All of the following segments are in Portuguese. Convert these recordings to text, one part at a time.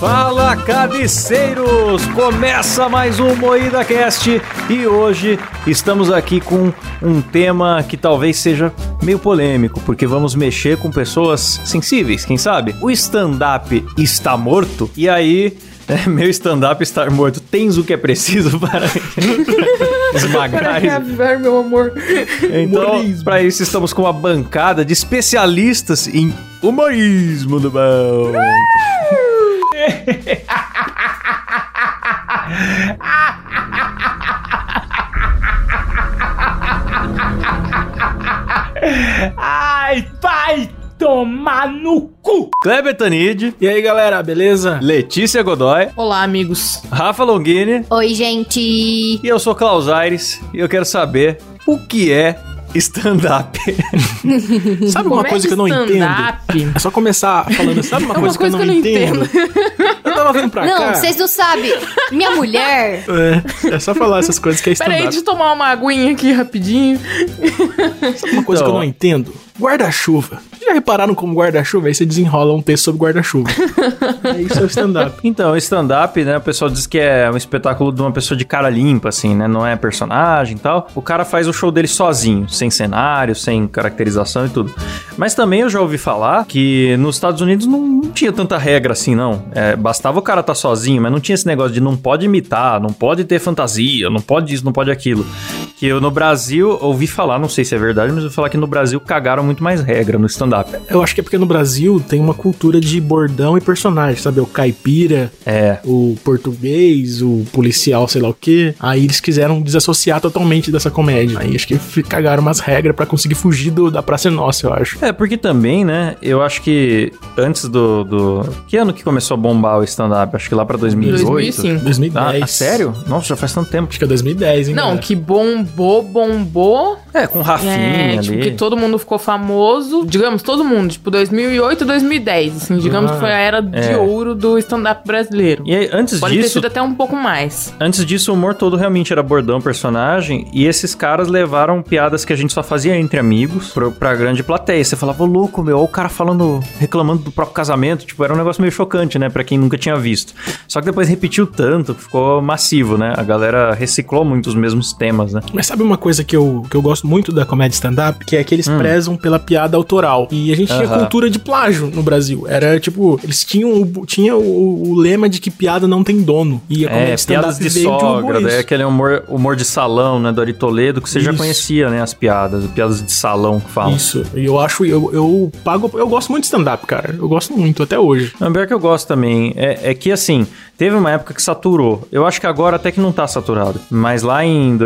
Fala, cabeceiros! Começa mais um Moída Cast e hoje estamos aqui com um tema que talvez seja meio polêmico, porque vamos mexer com pessoas sensíveis, quem sabe? O stand-up está morto e aí é, meu stand-up estar morto. Tens o que é preciso para esmagar Para reavivar, meu amor. Então, para isso, estamos com uma bancada de especialistas em humorismo do bom. Ai, vai tomar no cu! Kleber Tanid, E aí, galera, beleza? Letícia Godoy, Olá, amigos. Rafa Longini Oi, gente. e eu sou Klaus Aires e eu quero saber o que é stand-up. Sabe uma Como é coisa que eu não entendo? stand-up? É só começar falando, sabe uma, É uma coisa, coisa que eu não entendo? Eu tava vindo pra Não, cá. vocês não sabem. Minha mulher. É, é só falar essas coisas que é Pera aí, stand-up. deixa eu tomar uma aguinha aqui rapidinho. Sabe uma coisa que eu Então. não entendo? Guarda-chuva. Já repararam como guarda-chuva? Aí você desenrola um texto sobre guarda-chuva. é isso é o stand-up. Então, stand-up, né, o pessoal diz que é um espetáculo de uma pessoa de cara limpa, assim, né, não é personagem e tal. O cara faz o show dele sozinho, sem cenário, sem caracterização e tudo. Mas também eu já ouvi falar que nos Estados Unidos não, não tinha tanta regra assim, não. É, bastava o cara estar sozinho, mas não tinha esse negócio de não pode imitar, não pode ter fantasia, não pode isso, não pode aquilo. Que eu no Brasil ouvi falar, não sei se é verdade, mas eu ouvi falar que no Brasil cagaram muito mais regra no stand-up. Eu acho que é porque no Brasil tem uma cultura de bordão e personagem, sabe? O caipira, É. o português, o policial, sei lá o quê. Aí eles quiseram desassociar totalmente dessa comédia. Aí acho que cagaram umas regras pra conseguir fugir do, da Praça é Nossa, eu acho. É, porque também, né, eu acho que antes do, do... Que ano que começou a bombar o stand-up? Acho que lá pra 2018. 2005. 2010. Ah, sério? Nossa, já faz tanto tempo. Acho que é 2010, hein? Não, galera? que bombou, bombou. É, com Rafinha É, ali. tipo, que todo mundo ficou famoso. Digamos, todo mundo. Tipo, 2008, 2010. Assim, digamos Ah, que foi a era de é. ouro do stand-up brasileiro. E aí, antes Pode ter disso, sido até um pouco mais. antes disso, o humor todo realmente era bordão, personagem, e esses caras levaram piadas que a gente só fazia entre amigos pro, pra grande plateia. Você falava, "Ô, louco, meu, ó, o cara falando, reclamando do próprio casamento, tipo, era um negócio meio chocante, né, pra quem nunca tinha visto. Só que depois repetiu tanto, que ficou massivo, né, a galera reciclou muito os mesmos temas, né. Mas sabe uma coisa que eu, que eu gosto muito da comédia stand-up? Que é que eles prezam pela piada autoral. E a gente tinha Hum. Cultura de plágio no Brasil. Era tipo, eles tinham, o- tinha o, o lema de que piada não tem dono. E a comédia É, piadas de sogra, isso. aquele humor, humor de salão, né, do Ari Toledo, que você já Isso. conhecia, né, as piadas, piadas de salão que falam. Isso. E eu acho, eu, eu pago, eu gosto muito de stand-up, cara. Eu gosto muito, até hoje. Não, pior que eu gosto também. É, é que, assim, teve uma época que saturou. Eu acho que agora até que não tá saturado. Mas lá em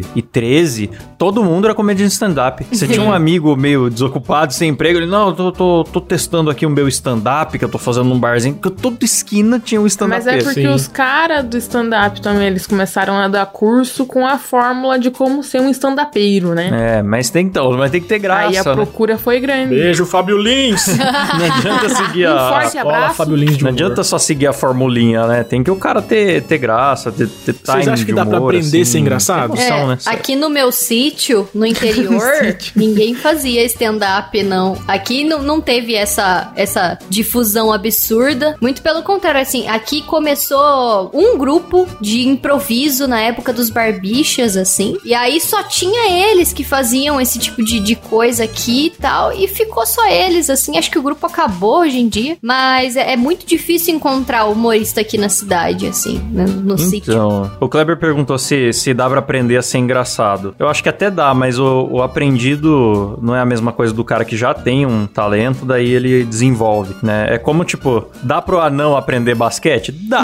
2013, todo mundo era comediante de stand-up. Você tinha um amigo meio desocupado, sem emprego, ele, não, eu tô, tô, tô testando aqui o meu stand-up, que eu tô fazendo num barzinho, porque toda esquina tinha um stand-up. Mas é porque sim. os caras do stand-up também, eles começaram a dar curso com a fórmula de como ser um stand-upeiro, né? É, mas tem, então, mas tem que ter graça, Aí a né? procura foi grande. Beijo, Fábio Lins! Não adianta seguir Um a... forte Olha, abraço. Fábio Lins de Não humor. adianta só seguir a formulinha, né? Tem que o cara ter, ter graça, ter, ter Vocês acham que de dá pra humor, aprender a assim. ser engraçado? Tem noção, É, né? aqui no meu sítio, no interior, ninguém fazia stand-up, não. Aqui não, não teve essa, essa difusão absurda. Muito pelo contrário, assim, aqui começou um grupo de improviso na época dos barbichas, assim. E aí só tinha eles que faziam esse tipo de, de coisa aqui e tal. E ficou só eles, assim. Acho que o grupo acabou hoje em dia. Mas é, é muito difícil encontrar humorista aqui na cidade, assim, no, no sítio. Então, o Kleber perguntou se, se dá pra aprender a ser engraçado. Eu acho que até dá, mas o, o aprendido não é a mesma coisa do cara que já tem um talento, daí ele desenvolve, né? É como, tipo, dá pro anão aprender basquete? Dá.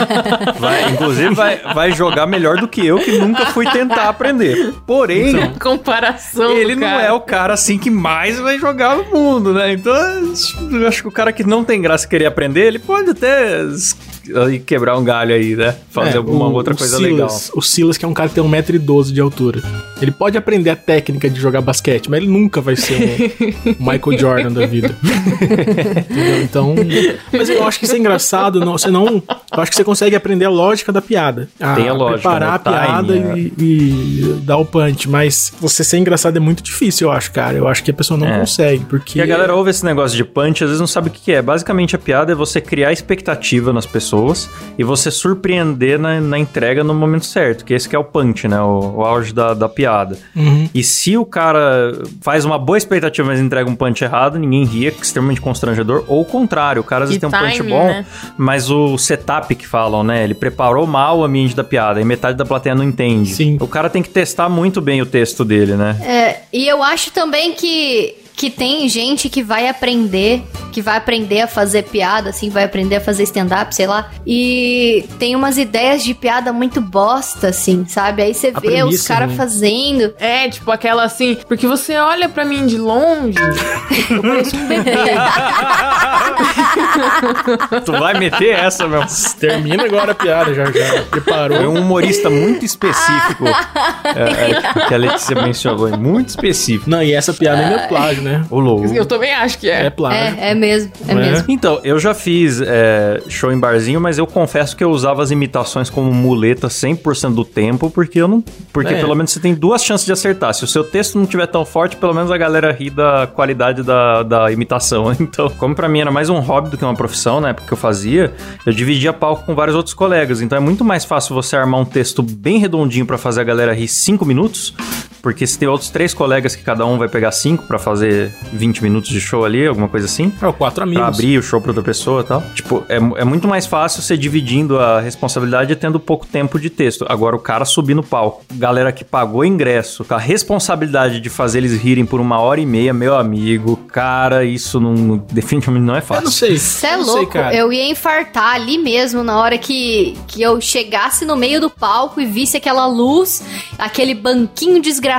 Vai- inclusive, vai, vai jogar melhor do que eu, que nunca fui tentar aprender. Porém, Comparação. ele não é o cara assim que mais vai jogar no mundo, né? Então, eu acho que o cara que não tem graça querer aprender, ele pode até e quebrar um galho aí, né? Fazer É, alguma o- outra o coisa Silas, legal. O Silas, que é um cara que tem 1,12m de altura. Ele pode aprender a técnica de jogar basquete, mas ele nunca vai ser um Michael Jordan da vida. Entendeu? Então. Mas eu acho que isso é engraçado. Não, você não. Eu acho que você consegue aprender a lógica da piada. A Tem a lógica, Preparar né? a piada e, e dar o punch. Mas você ser engraçado é muito difícil, eu acho, cara. Eu acho que a pessoa não É. consegue. Porque. E a galera ouve esse negócio de punch, às vezes não sabe o que é. Basicamente, a piada é você criar expectativa nas pessoas e você surpreender na, na entrega no momento certo, que esse que é o punch, né? O, o auge da, da piada. Uhum. E se o cara faz uma boa expectativa, mas entrega um punch errado, ninguém ria, que é extremamente constrangedor. Ou o contrário, o cara às vezes tem um punch bom, né? mas o setup que falam, né? Ele preparou mal o ambiente da piada e metade da plateia não entende. Sim. O cara tem que testar muito bem o texto dele, né? É, e eu acho também que, que tem gente que vai aprender, que vai aprender a fazer piada, assim, vai aprender a fazer stand-up, sei lá. E tem umas ideias de piada muito bosta, assim, sabe? Aí você vê os premissa, caras né? fazendo. É, tipo aquela assim, porque você olha pra mim de longe, eu pareço um bebê. tu vai meter essa, meu. Termina agora a piada, já já. Preparou. Foi um humorista muito específico é, é, que a Letícia mencionou, é muito específico. Não, e essa piada ainda é plágio, né? O louco. Eu também acho que É é. plágio. É, é mesmo, é É. mesmo. Então, eu já fiz é, show em barzinho, mas eu confesso que eu usava as imitações como muleta 100% do tempo, porque eu não. Porque É. pelo menos você tem duas chances de acertar. Se o seu texto não tiver tão forte, pelo menos a galera ri da qualidade da, da imitação. Então, como pra mim era mais um hobby do que uma profissão, né? Porque eu fazia, eu dividia palco com vários outros colegas. Então é muito mais fácil você armar um texto bem redondinho pra fazer a galera rir 5 minutos. Porque se tem outros três colegas que cada um vai pegar cinco pra fazer 20 minutos de show ali, alguma coisa assim. É, o quatro amigos. Pra abrir o show pra outra pessoa e tal. Tipo, é, é muito mais fácil você dividindo a responsabilidade e tendo pouco tempo de texto. Agora, o cara subir no palco, galera que pagou ingresso, com a responsabilidade de fazer eles rirem por uma hora e meia, meu amigo, cara, isso não, definitivamente não é Eu fácil. não sei. Você é Eu não sei, louco, cara. eu ia infartar ali mesmo na hora que, que eu chegasse no meio do palco e visse aquela luz, aquele banquinho desgraçado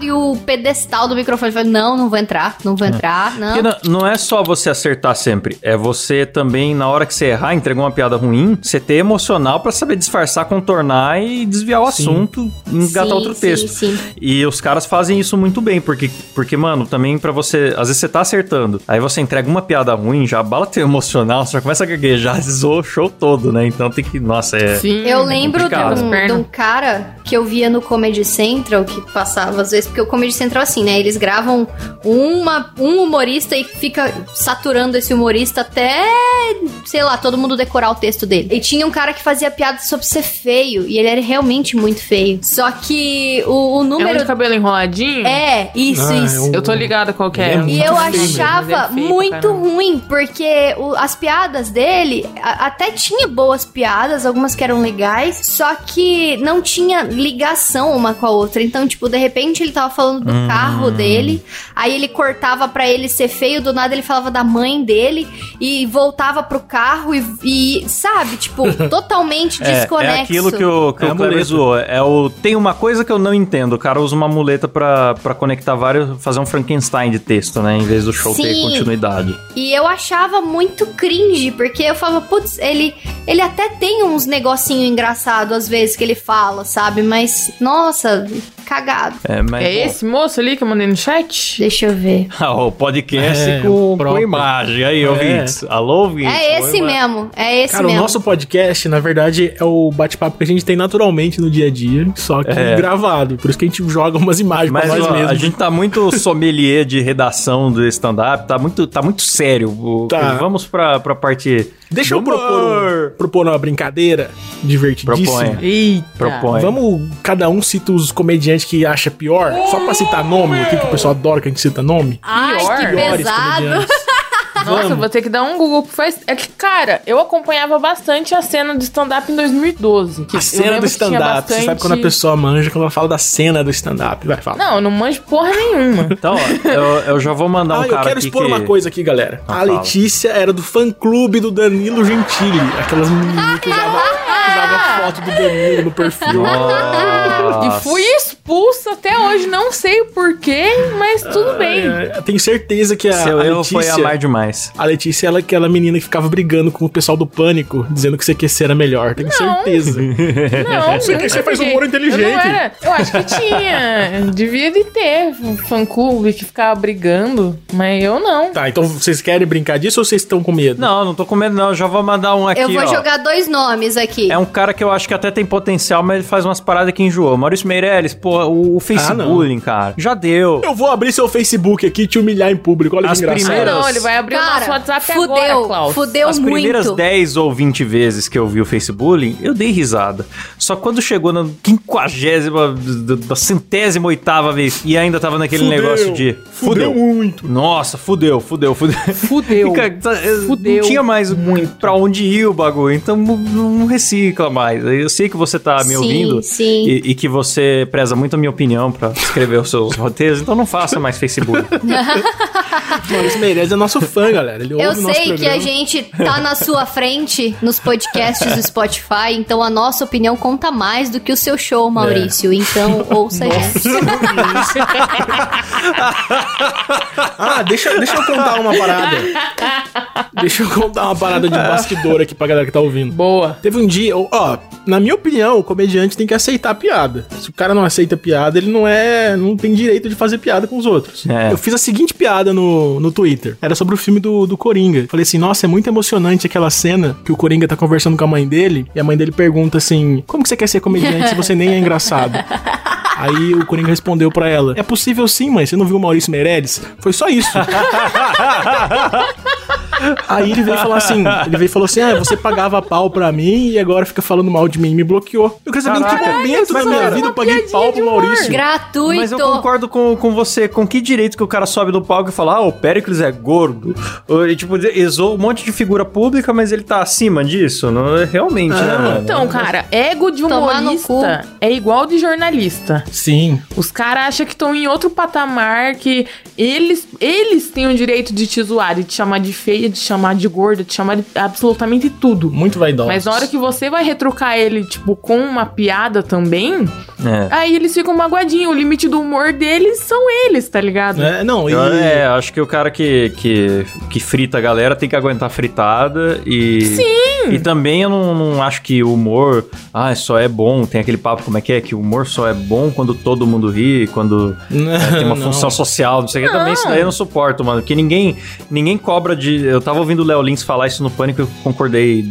e o pedestal do microfone. Falei, não, não vou entrar, não vou entrar, não. Porque não, não é só você acertar sempre, é você também, na hora que você errar, entregou uma piada ruim, você ter emocional pra saber disfarçar, contornar e desviar o Sim. assunto e engatar Sim, outro sim, texto. sim. E os caras fazem isso muito bem, porque, porque, mano, também pra você. Às vezes você tá acertando, aí você entrega uma piada ruim, já abala teu emocional, você já começa a gaguejar, zoa o show todo, né? Então tem que. Nossa, é. Sim. Eu lembro de um, de um cara que eu via no Comedy Central, que passava às vezes, porque o Comedy Central é assim, né? Eles gravam uma, um humorista e fica saturando esse humorista até, sei lá, todo mundo decorar o texto dele. E tinha um cara que fazia piada sobre ser feio, e ele era realmente muito feio. Só que o, o É um número. de cabelo enroladinho? É, isso, Ah, isso. é um- Eu tô ligada qual que é. É E eu mesmo, achava é pra muito ruim, porque o- as piadas dele a- até tinha boas piadas, algumas que eram legais, só que não tinha ligação uma com a outra. Então, tipo, de repente ele tava falando do Hum. carro dele, aí ele cortava pra ele ser feio, do nada ele falava da mãe dele e voltava pro carro e, e, sabe, tipo, totalmente É, desconexo. é aquilo que o, que É o zoou. É o, tem uma coisa que eu não entendo. O cara usa uma muleta pra, pra conectar vários. fazer um Frankenstein de texto, né? Em vez do show ter Sim. continuidade. E eu achava muito cringe, porque eu falava, putz, ele, ele até tem uns negocinho engraçado às vezes que ele fala, sabe? Mas, nossa, cagado. É, mas, É bom. esse moço ali que eu mandei no chat? Deixa eu ver. Ah, o podcast É, com, o com imagem. Aí, É. ouvintes. Alô, ouvintes. É Oi, esse mano. mesmo, é esse Cara, o mesmo. nosso podcast, na verdade, é o bate-papo que a gente tem naturalmente no dia a dia, só que É. gravado. Por isso que a gente joga umas imagens Mas pra nós ó, mesmos. a gente tá muito sommelier de redação do stand-up, tá muito, tá muito sério. O- Tá. Vamos pra, pra parte. Deixa eu do propor, propor uma brincadeira divertidíssima. Proponha. Eita. Propõe. Vamos, cada um cita os comediantes que acha pior, só pra citar nome, aqui que o pessoal adora que a gente cita nome. Ai, Pior. que Piores pesado. Nossa, vou ter que dar um Google. Faz... É que, cara, eu acompanhava bastante a cena do stand-up em 2012. Que A eu cena do que stand-up. Você bastante- sabe quando a pessoa manja, quando ela fala da cena do stand-up. Vai, fala. Não, eu não manjo porra nenhuma. Então, ó, eu, eu já vou mandar um ah, eu cara quero aqui expor que... uma coisa aqui, galera. Ah, a fala. Letícia era do fã-clube do Danilo Gentili. Aquelas menininhas que usavam... usava foto do Danilo no perfil. Nossa. E fui expulsa até hoje, não sei o porquê, mas tudo bem. É, tenho certeza que a, Seu a Letícia... foi amar demais. A Letícia ela é aquela menina que ficava brigando com o pessoal do Pânico, dizendo que CQC era melhor. Tenho certeza. Não, que nunca você faz humor inteligente. Eu, não era. eu acho que tinha. Devia de ter um fã-clube que ficava brigando, mas eu não. Tá, então vocês querem brincar disso ou vocês estão com medo? Não, não tô com medo não, já vou mandar um aqui, Eu vou ó. jogar dois nomes aqui. É um cara que eu acho que até tem potencial, mas ele faz umas paradas que enjoou. Maurício Meirelles, pô, o, o Facebook, cara. Já deu. Eu vou abrir seu Facebook aqui e te humilhar em público. Olha As que engraçado. Ah, primeiras- não, ele vai abrir o nosso Cara, WhatsApp fudeu, agora, Klaus. fudeu As primeiras muito. 10 ou 20 vezes que eu vi o Facebook, eu dei risada. Só quando chegou na quinquagésima, da centésima oitava vez e ainda tava naquele Fudeu. negócio de Fudeu muito. Nossa, fudeu, fudeu, fudeu. Fudeu. Fica- tá, Fudeu Não tinha mais muito. pra onde ir o bagulho, então não, não recicla mais. Eu sei que você tá me Sim, ouvindo sim. E, e que você preza muito a minha opinião pra escrever os seus roteiros, então não faça mais Facebook. Maurício Meirelles é nosso fã, galera. Ele Eu sei que a gente tá na sua frente nos podcasts do Spotify, então a nossa opinião conta mais do que o seu show, Maurício. Então ouça gente. Ah, deixa, deixa eu contar uma parada. Deixa eu contar uma parada de bastidor aqui pra galera que tá ouvindo. Boa. Teve um dia, ó, na minha opinião, o comediante tem que aceitar a piada. Se o cara não aceita a piada, ele não é. não tem direito de fazer piada com os outros. É. Eu fiz a seguinte piada no, no Twitter. Era sobre o filme do, do Coringa. Falei assim, nossa, é muito emocionante aquela cena que o Coringa tá conversando com a mãe dele, e a mãe dele pergunta assim: Como que você quer ser comediante se você nem é engraçado? Aí o Coringa respondeu pra ela: É possível sim, mãe. Você não viu o Maurício Meirelles? Foi só isso. Aí ele veio falar assim: ele veio e falou assim: Ah, você pagava pau pra mim e agora fica falando mal de mim e me bloqueou. Eu queria saber em que momento da minha cara, vida eu paguei pau pro. Maurício. Gratuito. Mas eu concordo com, com você. Com que direito que o cara sobe no palco e fala, ah, o Pericles é gordo? Ou, e, tipo, exou um monte de figura pública, mas ele tá acima disso? Não, realmente, né, mano? Então, cara, ego de humorista é igual de jornalista. Sim. Os caras acham que estão em outro patamar, que eles, eles têm o direito de te zoar, de te chamar de feia, de chamar de gorda, de te chamar de absolutamente tudo. Muito vaidoso. Mas na hora que você vai retrucar ele, tipo, com uma piada também, É. aí eles ficam magoadinhos. O limite do humor deles são eles, tá ligado? É, não, e. Eu, é, acho que o cara que, que, que frita a galera tem que aguentar fritada e. Sim! E também eu não, não acho que o humor, ah, só é bom. Tem aquele papo, como é que é? Que o humor só é bom quando todo mundo ri, quando é, tem uma Não. função social, não sei o que. Também isso daí eu não suporto, mano. Porque ninguém, ninguém cobra de. Eu tava ouvindo o Léo Lins falar isso no Pânico e eu concordei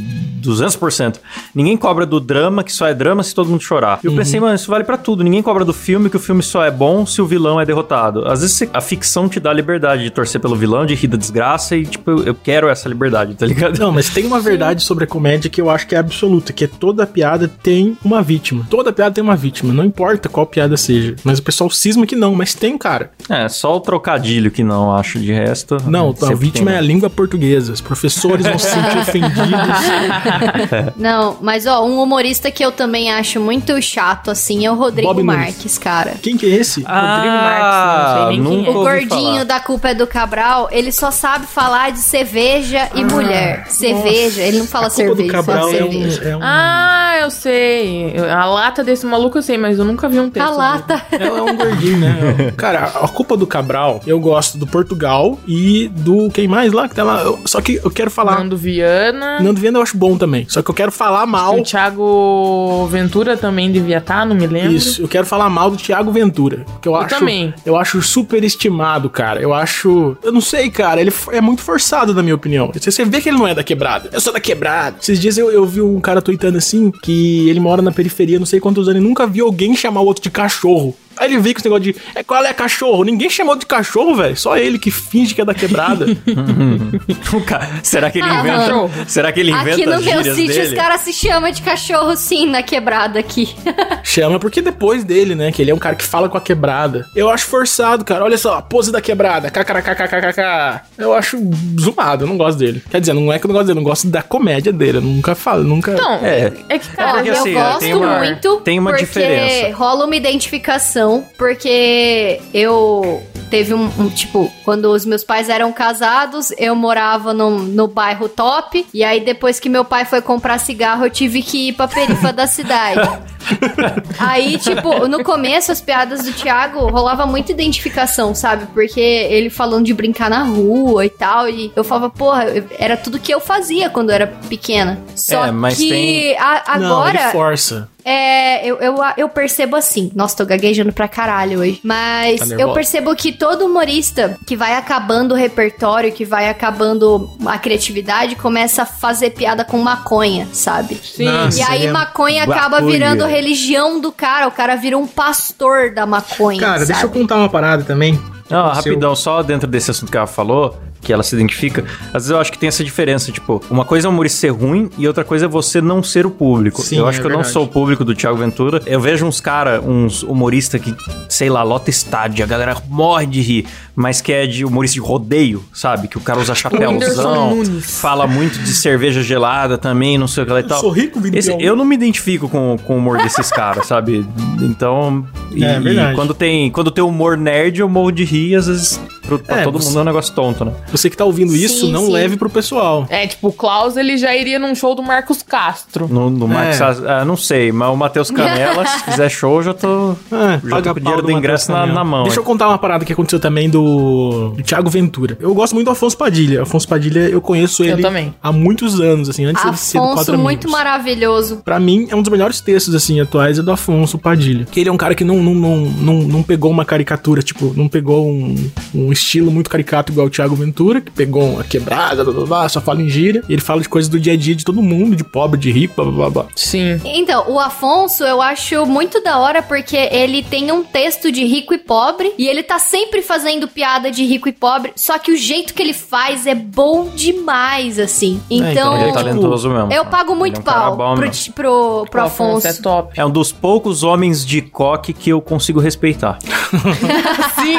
200%. Ninguém cobra do drama, que só é drama se todo mundo chorar. Eu pensei, mano, isso vale pra tudo. Ninguém cobra do filme, que o filme só é bom se o vilão é derrotado. Às vezes a ficção te dá a liberdade de torcer pelo vilão, de rir da desgraça e, tipo, eu, eu quero essa liberdade, tá ligado? Não, mas tem uma verdade sobre a comédia que eu acho que é absoluta, que é toda piada tem uma vítima. Toda piada tem uma vítima, não importa qual piada seja. Mas o pessoal cisma que não, mas tem, cara. É, só o trocadilho que não acho de resto. Não, a vítima tem, é a né? língua portuguesa. Os professores vão se sentir ofendidos. Não, mas ó, um humorista que eu também acho muito chato, assim, é o Rodrigo Bob Nunes. Marques, cara. Quem que é esse? Rodrigo Marques, não sei nem quem é. O gordinho falar. da culpa é do Cabral, ele só sabe falar de cerveja e mulher. Cerveja, ele não fala cerveja, Cabral ele é fala um, cerveja. é um- Ah, eu sei. A lata desse maluco eu sei, mas eu nunca vi um texto. A lata. É, é um gordinho, né? Cara, a culpa do Cabral, eu gosto do Portugal e do quem mais lá que tá lá. Eu- só que eu quero falar. Nando Viana. Nando Viana eu acho bom também. Só que eu quero falar mal. O Thiago Ventura também devia estar, não me lembro. Isso, eu quero falar mal do Thiago Ventura. Que eu, acho. também. Eu acho super estimado, cara. Eu acho. Eu não sei, cara. Ele é muito forçado, na minha opinião. Você, você vê que ele não é da quebrada. Eu sou da quebrada. Esses dias eu, eu vi um cara tweetando assim que ele mora na periferia, não sei quantos anos, e nunca viu alguém chamar o outro de cachorro. Aí ele veio com esse negócio de. É, qual é cachorro? Ninguém chamou de cachorro, velho. Só ele que finge que é da quebrada. Será que ele Ah, inventa? Será que ele inventa Aqui no meu gírias sítio os dele? caras se chamam de cachorro sim na quebrada aqui. Chama porque depois dele, né? Que ele é um cara que fala com a quebrada. Eu acho forçado, cara. Olha só, a pose da quebrada. KKKKKK. Eu acho zoado, eu não gosto dele. Quer dizer, não é que eu não gosto dele, eu não gosto da comédia dele. Eu nunca falo, nunca. Não, É. é, que, cara, porque Olha, assim, eu é, gosto tem uma- muito tem uma porque diferença. rola uma identificação não, porque eu teve um, um, tipo, quando os meus pais eram casados, eu morava no, no bairro top, e aí depois que meu pai foi comprar cigarro, eu tive que ir pra perifa da cidade. Aí, tipo, no começo, as piadas do Thiago rolava muita identificação, sabe? Porque ele falando de brincar na rua e tal. E eu falava, porra, era tudo que eu fazia quando eu era pequena. Só É, mas que tem- a- Não, agora. ele força. É, eu, eu, eu percebo assim. Nossa, tô gaguejando pra caralho hoje. Mas Tá eu percebo que todo humorista que vai acabando o repertório, que vai acabando a criatividade, começa a fazer piada com maconha, sabe? Sim. Nossa. E aí maconha acaba virando religião do cara. O cara vira um pastor da maconha. Cara, sabe? deixa eu contar uma parada também. Não, Seu- rapidão, só dentro desse assunto que ela falou, que ela se identifica, às vezes eu acho que tem essa diferença, tipo, uma coisa é o humorista ser ruim e outra coisa é você não ser o público. Sim, eu acho é que eu não verdade. sou o público do Thiago Ventura. Eu vejo uns cara, uns humoristas que, sei lá, lota estádio, a galera morre de rir, mas que é de humorista de rodeio, sabe? Que o cara usa Whindersson chapéuzão, fala muito de cerveja gelada também, não sei o que lá e tal. sou rico. Esse- eu não me identifico com, com o humor desses caras, sabe? Então, e, É, verdade. e quando tem quando tem humor nerd, eu morro de rir, às vezes pro, pra É, todo você- mundo é um negócio tonto, né? Você que tá ouvindo isso, Sim, não sim. leve pro pessoal. É, tipo, o Klaus, ele já iria num show do Marcos Castro. No, no Max, É. ah, não sei, mas o Matheus Canela, se fizer show, eu já tô. Ah, Já tô com o dinheiro pau do ingresso na- na mão, Deixa é. eu contar uma parada que aconteceu também do, do Thiago Ventura. Eu gosto muito do Afonso Padilha. Afonso Padilha, eu conheço Eu ele também. há muitos anos, assim, antes de ser do Afonso, Quatro muito Amigos. maravilhoso. Pra mim, é um dos melhores textos, assim, atuais, é do Afonso Padilha. Que ele é um cara que não, não, não, não, não pegou uma caricatura, tipo, não pegou um, um estilo muito caricato igual o Thiago Ventura, que pegou uma quebrada, blá, blá, blá, só fala em gíria. E ele fala de coisas do dia a dia de todo mundo, de pobre, de rico, blá, blá, blá, blá. Sim. Então, o Afonso eu acho muito da hora porque ele tem um texto de rico e pobre e ele tá sempre fazendo piada de rico e pobre, só que o jeito que ele faz é bom demais, assim. então, Então, Ele é tipo, talentoso mesmo. eu pago muito é um pau pro, pro, pro O Afonso Afonso. é top. É um dos poucos homens de coque que eu consigo respeitar. Sim.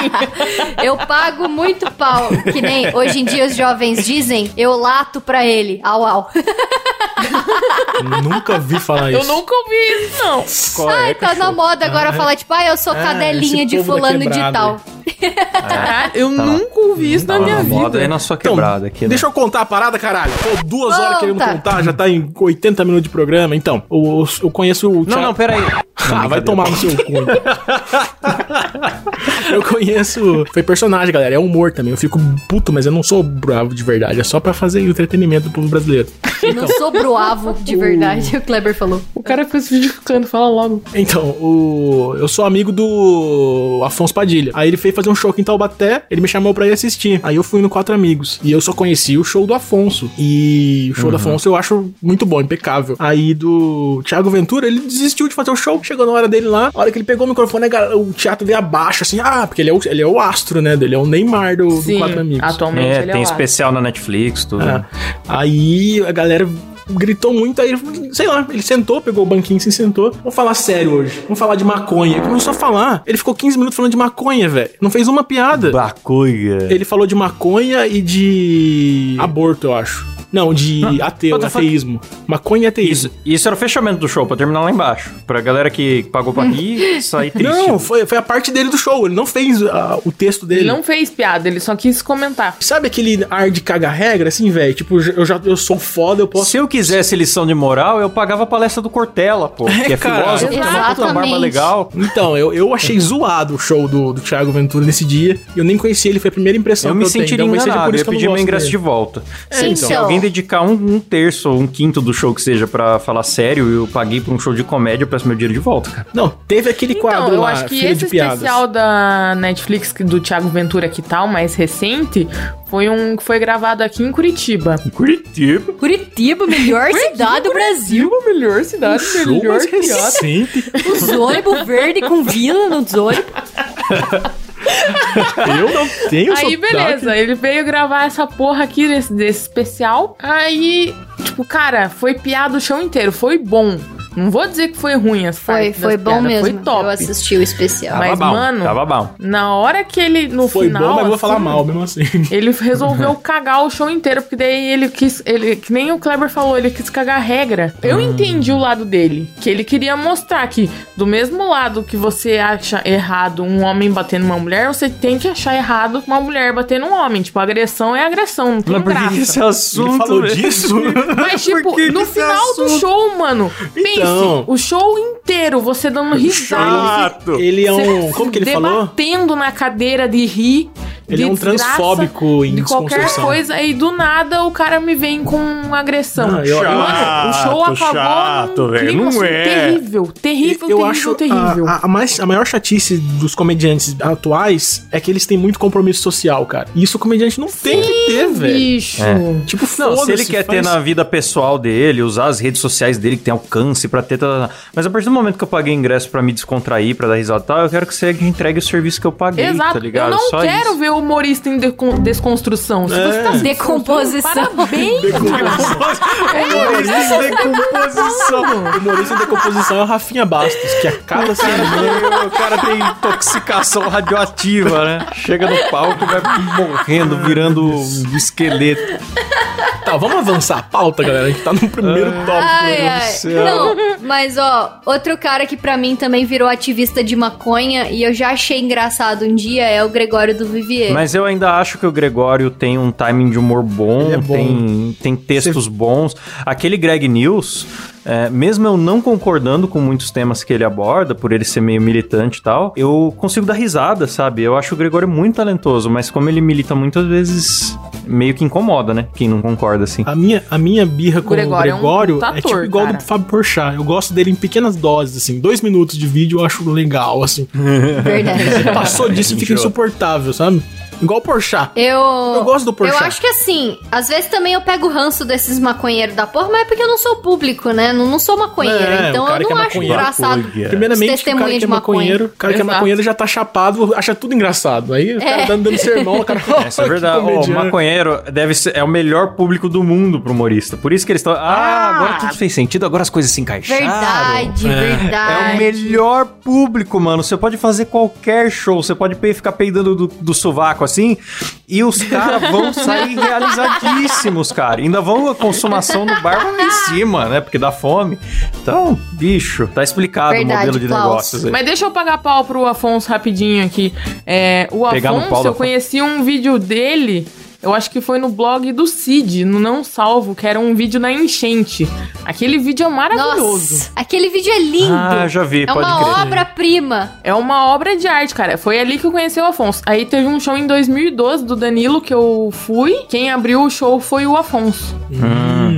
Eu pago muito pau. Que nem hoje em dia os jovens dizem, eu lato pra ele. Au, au. Nunca vi falar isso. Eu nunca ouvi isso, não. Qual Ai, é, tá na moda agora falar, tipo, ah, eu sou Ah, cadelinha de da fulano de tal. Caralho, eu Tá lá. nunca ouvi isso na minha na moda vida. aí na sua Então, quebrada aqui, né? Deixa eu contar a parada, caralho. Tô duas horas Conta. querendo contar, já tá em 80 minutos de programa. Então, o- o- eu conheço o Não, Thiago... não, peraí. Ah, vai tomar no seu cu. eu conheço. Foi personagem, galera. É humor também. Eu fico puto, mas eu não sou bravo de verdade. É só pra fazer entretenimento do povo brasileiro. Não sou broavo de verdade, o Kleber falou. O cara ficou se justificando, fala logo. Então, o... eu sou amigo do Afonso Padilha. Aí ele fez fazer um show aqui em Taubaté, ele me chamou pra ir assistir. Aí eu fui no Quatro Amigos. E eu só conheci o show do Afonso. E o show do Afonso eu acho muito bom, impecável. Aí do Thiago Ventura, ele desistiu de fazer o show. Chegou na hora dele lá, a hora que ele pegou o microfone, o teatro veio abaixo, assim, ah, porque ele é o, ele é o astro, né? Ele é o Neymar do, do Sim, Quatro Amigos. atualmente É, ele tem é o especial na Netflix, tudo. É. né? Aí a galera gritou muito, aí ele, sei lá, ele sentou, pegou o banquinho, se sentou. Vamos falar sério hoje. Vamos falar de maconha. Ele começou a falar. Ele ficou 15 minutos falando de maconha, velho. Não fez uma piada. Bacuia. Ele falou de maconha e de aborto, eu acho. Não, de ateu, the fuck? ateísmo. Maconha e ateísmo. Isso, isso era o fechamento do show, pra terminar lá embaixo. Pra galera que pagou pra rir, sair triste. Não, foi, foi a parte dele do show. Ele não fez ah, o texto dele. Ele não fez piada, ele só quis comentar. Sabe aquele ar de caga-regra, assim, velho? Tipo, eu já eu sou foda, eu posso Se eu quisesse lição de moral, eu pagava a palestra do Cortella, pô. que é cara. filósofo, tem uma puta barba legal. Então, eu, eu achei zoado o show do, do Thiago Ventura nesse dia. Eu nem conheci ele, foi a primeira impressão Eu que me eu tenho. sentiria Então, enganado, eu isso ia que eu não pedir meu ingresso dele. de volta. É, Se, então. se alguém dedicar um, um terço ou um quinto do show que seja pra falar sério, eu paguei pra um show de comédia, eu peço meu dinheiro de volta, cara. Não, teve aquele quadro Então, eu lá, acho que esse especial da Netflix do Thiago Ventura que tal, mais recente, foi um que foi gravado aqui em Curitiba. Curitiba. Curitiba, melhor cidade do Brasil. Curitiba, melhor cidade, Um show melhor mais cidade. recente. Os ônibus verde com vila nos ônibus. Eu não tenho Aí, beleza, ele veio gravar essa porra aqui desse, desse especial. Aí, tipo, cara, foi piada o show inteiro, foi bom. Não vou dizer que foi ruim as Foi, foi bom piadas, mesmo. Foi top. Eu assisti o especial. Mas, Tava bom, mano, Tava bom. Na hora que ele, no Foi final. bom, mas vou falar assim, mal mesmo assim. Ele resolveu cagar o show inteiro, porque daí ele quis. Ele, que nem o Kleber falou, ele quis cagar a regra. Eu entendi o lado dele. Que ele queria mostrar que, do mesmo lado que você acha errado um homem batendo uma mulher, você tem que achar errado uma mulher batendo um homem. Tipo, agressão é agressão, não tem Mas por graça. que esse assunto... Ele falou disso? Mas, tipo, no final do assunto? show, mano, pense, Então. o show inteiro, você dando risada. Ele é um. Como que ele falou? Debatendo na cadeira de rir. Ele de é um transfóbico em De qualquer coisa, e do nada o cara me vem com uma agressão. Não, eu- Mano, o show Chato, acabou chato, num velho. clima, Não assim, é. terrível. Terrível, eu terrível, acho terrível. A, a- mais, a maior chatice dos comediantes atuais é que eles têm muito compromisso social, cara. E isso o comediante não tem que ter, velho. Bicho. É. Tipo, Não, se ele quer ter faz- na vida pessoal dele, usar as redes sociais dele que tem alcance pra ter. tá, tá, tá. Mas a partir do momento que eu paguei ingresso pra me descontrair, pra dar risada e tal, eu quero que você entregue o serviço que eu paguei, Exato. tá ligado? eu não Só quero isso. ver o humorista em desconstrução. Se você tá se Decomposição. Parabéns, Humorista em decomposição. Humorista em decomposição é o Rafinha Bastos, que a cada semana. o cara tem intoxicação radioativa, né? Chega no palco e vai morrendo, virando um esqueleto. Tá, vamos avançar a pauta, galera. A gente tá no primeiro tópico. Ai, meu Deus do ai. céu. Não, mas ó, outro cara que pra mim também virou ativista de maconha e eu já achei engraçado um dia é o Gregório do Vivier. Mas eu ainda acho que o Gregório tem um timing de humor bom, é bom. Tem, tem textos bons. Aquele Greg News, é, mesmo eu não concordando com muitos temas que ele aborda, por ele ser meio militante e tal, eu consigo dar risada, sabe? Eu acho o Gregório muito talentoso, mas como ele milita muitas vezes, meio que incomoda, né? Quem não concorda assim. A minha, a minha birra com Gregório é o um Gregório puta é, tipo igual cara. do Fábio Porchat. Eu gosto dele em pequenas doses, assim. Dois minutos de vídeo eu acho legal, assim. Verdade. Passou disso e fica insuportável, sabe? Igual o Porchat. Eu. Eu gosto do Porchat. Eu acho que assim, às vezes também eu pego o ranço desses maconheiros da porra, mas é porque eu não sou público, né? Não, não sou maconheira. É, então eu que não é acho maconheiro. engraçado. Primeiramente, Os o cara que é maconheiro, o cara que é maconheiro já tá chapado, acha tudo engraçado. Aí o cara É. dando, dando sermão, o cara. Essa é verdade. o maconheiro deve ser, é o melhor público do mundo pro humorista. Por isso que eles estão. Ah, agora tudo fez sentido, agora as coisas se encaixaram. Verdade, É verdade. o melhor público, mano. Você pode fazer qualquer show. Você pode ficar peidando do, do sovaco assim. E os caras vão sair realizadíssimos, cara. Ainda vão a consumação no bar lá em cima, né? Porque dá fome. Então, bicho, tá explicado Verdade, o modelo de Klaus. negócios aí. Mas deixa eu pagar pau pro Afonso rapidinho aqui. É, o Afonso, eu conheci um vídeo dele. Eu acho que foi no blog do Cid, no Não Salvo, que era um vídeo na enchente. Aquele vídeo é maravilhoso. Nossa, aquele vídeo é lindo. Ah, já vi, é pode uma crer. obra-prima. É uma obra de arte, cara. Foi ali que eu conheci o Afonso. Aí teve um show em 2012 do Danilo que eu fui. Quem abriu o show foi o Afonso.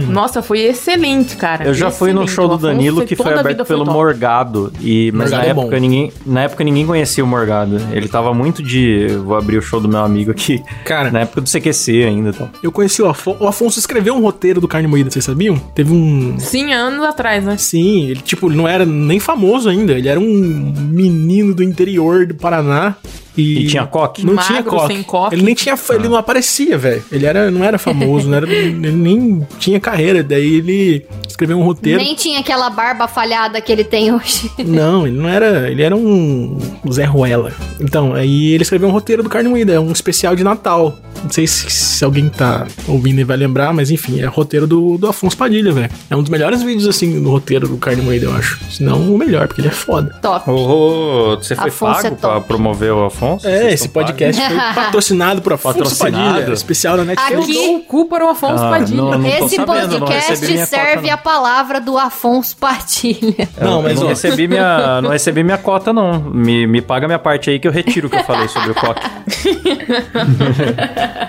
Nossa, foi excelente, cara. Eu já fui no Excelente. show do Danilo foi- que foi aberto foi pelo top. Morgado. E, mas Morgado na é bom. época, ninguém, na época ninguém conhecia o Morgado. Ele tava muito de. Vou abrir o show do meu amigo aqui. Cara, Na época do Ainda. Então. eu conheci o Afonso. O Afonso escreveu um roteiro do Carne Moída, vocês sabiam? Teve um. Sim, anos atrás, né? Sim, ele, tipo, não era nem famoso ainda. Ele era um menino do interior do Paraná. E, E tinha coque? Não Magro, tinha coque. sem coque. Ele nem tinha. Ele não aparecia, velho. Ele era, não era famoso, não era, ele nem tinha carreira. Daí ele escreveu um roteiro. Nem tinha aquela barba falhada que ele tem hoje. Não, ele não era. Ele era um Zé Ruela. Então, aí ele escreveu um roteiro do Carne Moída, é um especial de Natal. Não sei se, se alguém tá ouvindo e vai lembrar, mas enfim, é roteiro do, do Afonso Padilha, velho. É um dos melhores vídeos, assim, do roteiro do Carne Moída, eu acho. Se não, o melhor, porque ele é foda. Top. Ô, ô, você foi Afonso pago é pra promover o Afonso? É, Vocês esse podcast foi patrocinado por Afonso Patrocinado? Padilha, especial da Netflix. Aqui- Eu dou o cu para o Afonso Ah, Padilha. não, não Esse podcast serve não. A palavra do Afonso Partilha. Eu- Não, eu mas, não ó. recebi minha, não recebi minha cota não. Me, me paga minha parte aí que eu retiro o que eu falei sobre o coque.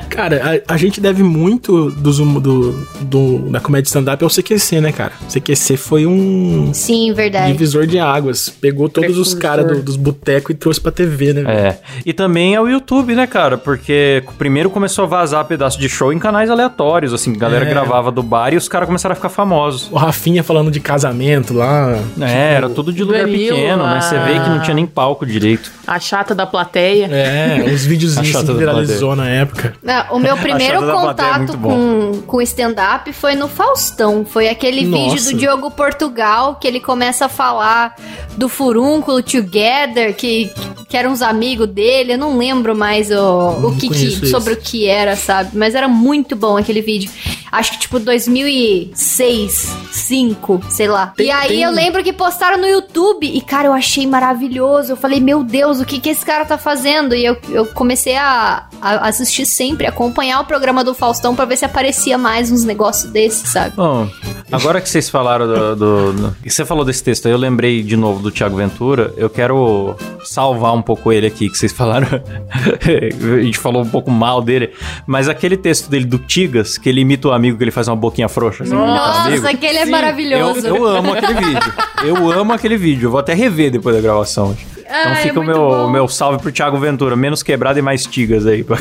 Cara, a, a gente deve muito do, do, do- da comédia stand-up ao CQC, né, cara? CQC foi um Sim, verdade. divisor de águas. Pegou todos os Precursor. caras do- dos botecos e trouxe pra TV, né? velho? É. E também é o YouTube, né, cara? Porque primeiro começou a vazar pedaço de show em canais aleatórios, assim, a galera É. gravava do bar e os caras começaram a ficar famosos. O Rafinha falando de casamento lá. É, era tudo de lugar Danilo, pequeno, né? Você vê que não tinha nem palco direito. A chata da plateia. É, os videozinhos A chata do viralizou na época. Não, o meu primeiro A é contato bom. com, com stand-up foi no Faustão. Foi aquele Nossa. vídeo do Diogo Portugal que ele começa a falar do furúnculo Together, que, que eram uns amigos dele. Eu não lembro mais o, o que, que sobre o que era, sabe? Mas era muito bom aquele vídeo. Acho que tipo 2006, 5, sei lá. Tem- e aí tem- eu lembro que postaram no YouTube e, cara, eu achei maravilhoso. Eu falei, meu Deus, o que, que esse cara tá fazendo? E eu, eu comecei a, a assistir sempre, acompanhar o programa do Faustão pra ver se aparecia mais uns negócios desses, sabe? Bom, agora que vocês falaram do, do- do- você falou desse texto aí, eu lembrei de novo do Thiago Ventura. Eu quero salvar um pouco ele aqui, que vocês falaram. a gente falou um pouco mal dele. Mas aquele texto dele do Tigas, que ele imita o amigo que ele faz uma boquinha frouxa. Assim. Nossa, aquele é Sim, maravilhoso. Eu, eu amo aquele vídeo. Eu amo aquele vídeo. Eu vou até rever depois da gravação. Então Ai, fica é o meu, bom. meu salve pro Thiago Ventura. Menos quebrado e mais tigas aí.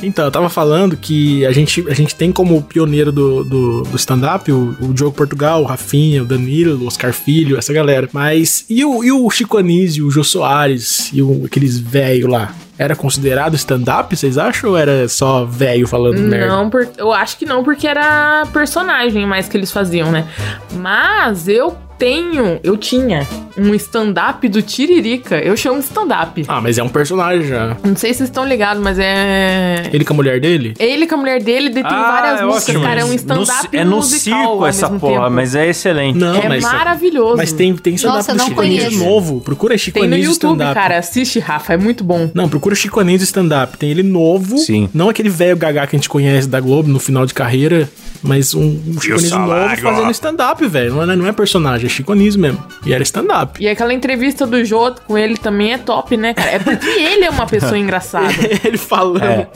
Então, eu tava falando que a gente, a gente tem como pioneiro do, do, do stand-up o, o Diogo Portugal, o Rafinha, o Danilo, o Oscar Filho, essa galera. Mas e o, e o Chico Anísio, o Jô Soares e o, aqueles velho lá? Era considerado stand-up, vocês acham? Ou era só velho falando merda? Não, eu acho que não, porque era personagem mais que eles faziam, né? Mas eu tenho, eu tinha um stand-up do Tiririca. Eu chamo de stand-up. Ah, mas é um personagem já. Não sei se vocês estão ligados, mas é. Ele com a mulher dele? Ele com a mulher dele, ele tem várias músicas, cara. É um stand-up É no musical circo essa porra, tempo. mas é excelente. Não, É mas. maravilhoso. Mas tem, tem stand-up Nossa, do Chico Anísio novo. Procura Chico Tem no Anísio YouTube, stand-up. cara. Assiste, Rafa. É muito bom. Não, procura Chico Anísio stand-up. Tem ele novo. Sim. Não aquele velho gagá que a gente conhece da Globo no final de carreira, mas um, um Chico Anísio novo fazendo stand-up, velho. Não é, não é personagem, é Chico Anísio mesmo. E era stand-up. E aquela entrevista do Jô com ele também é top, né, cara? É porque ele é uma pessoa engraçada. ele falando. É.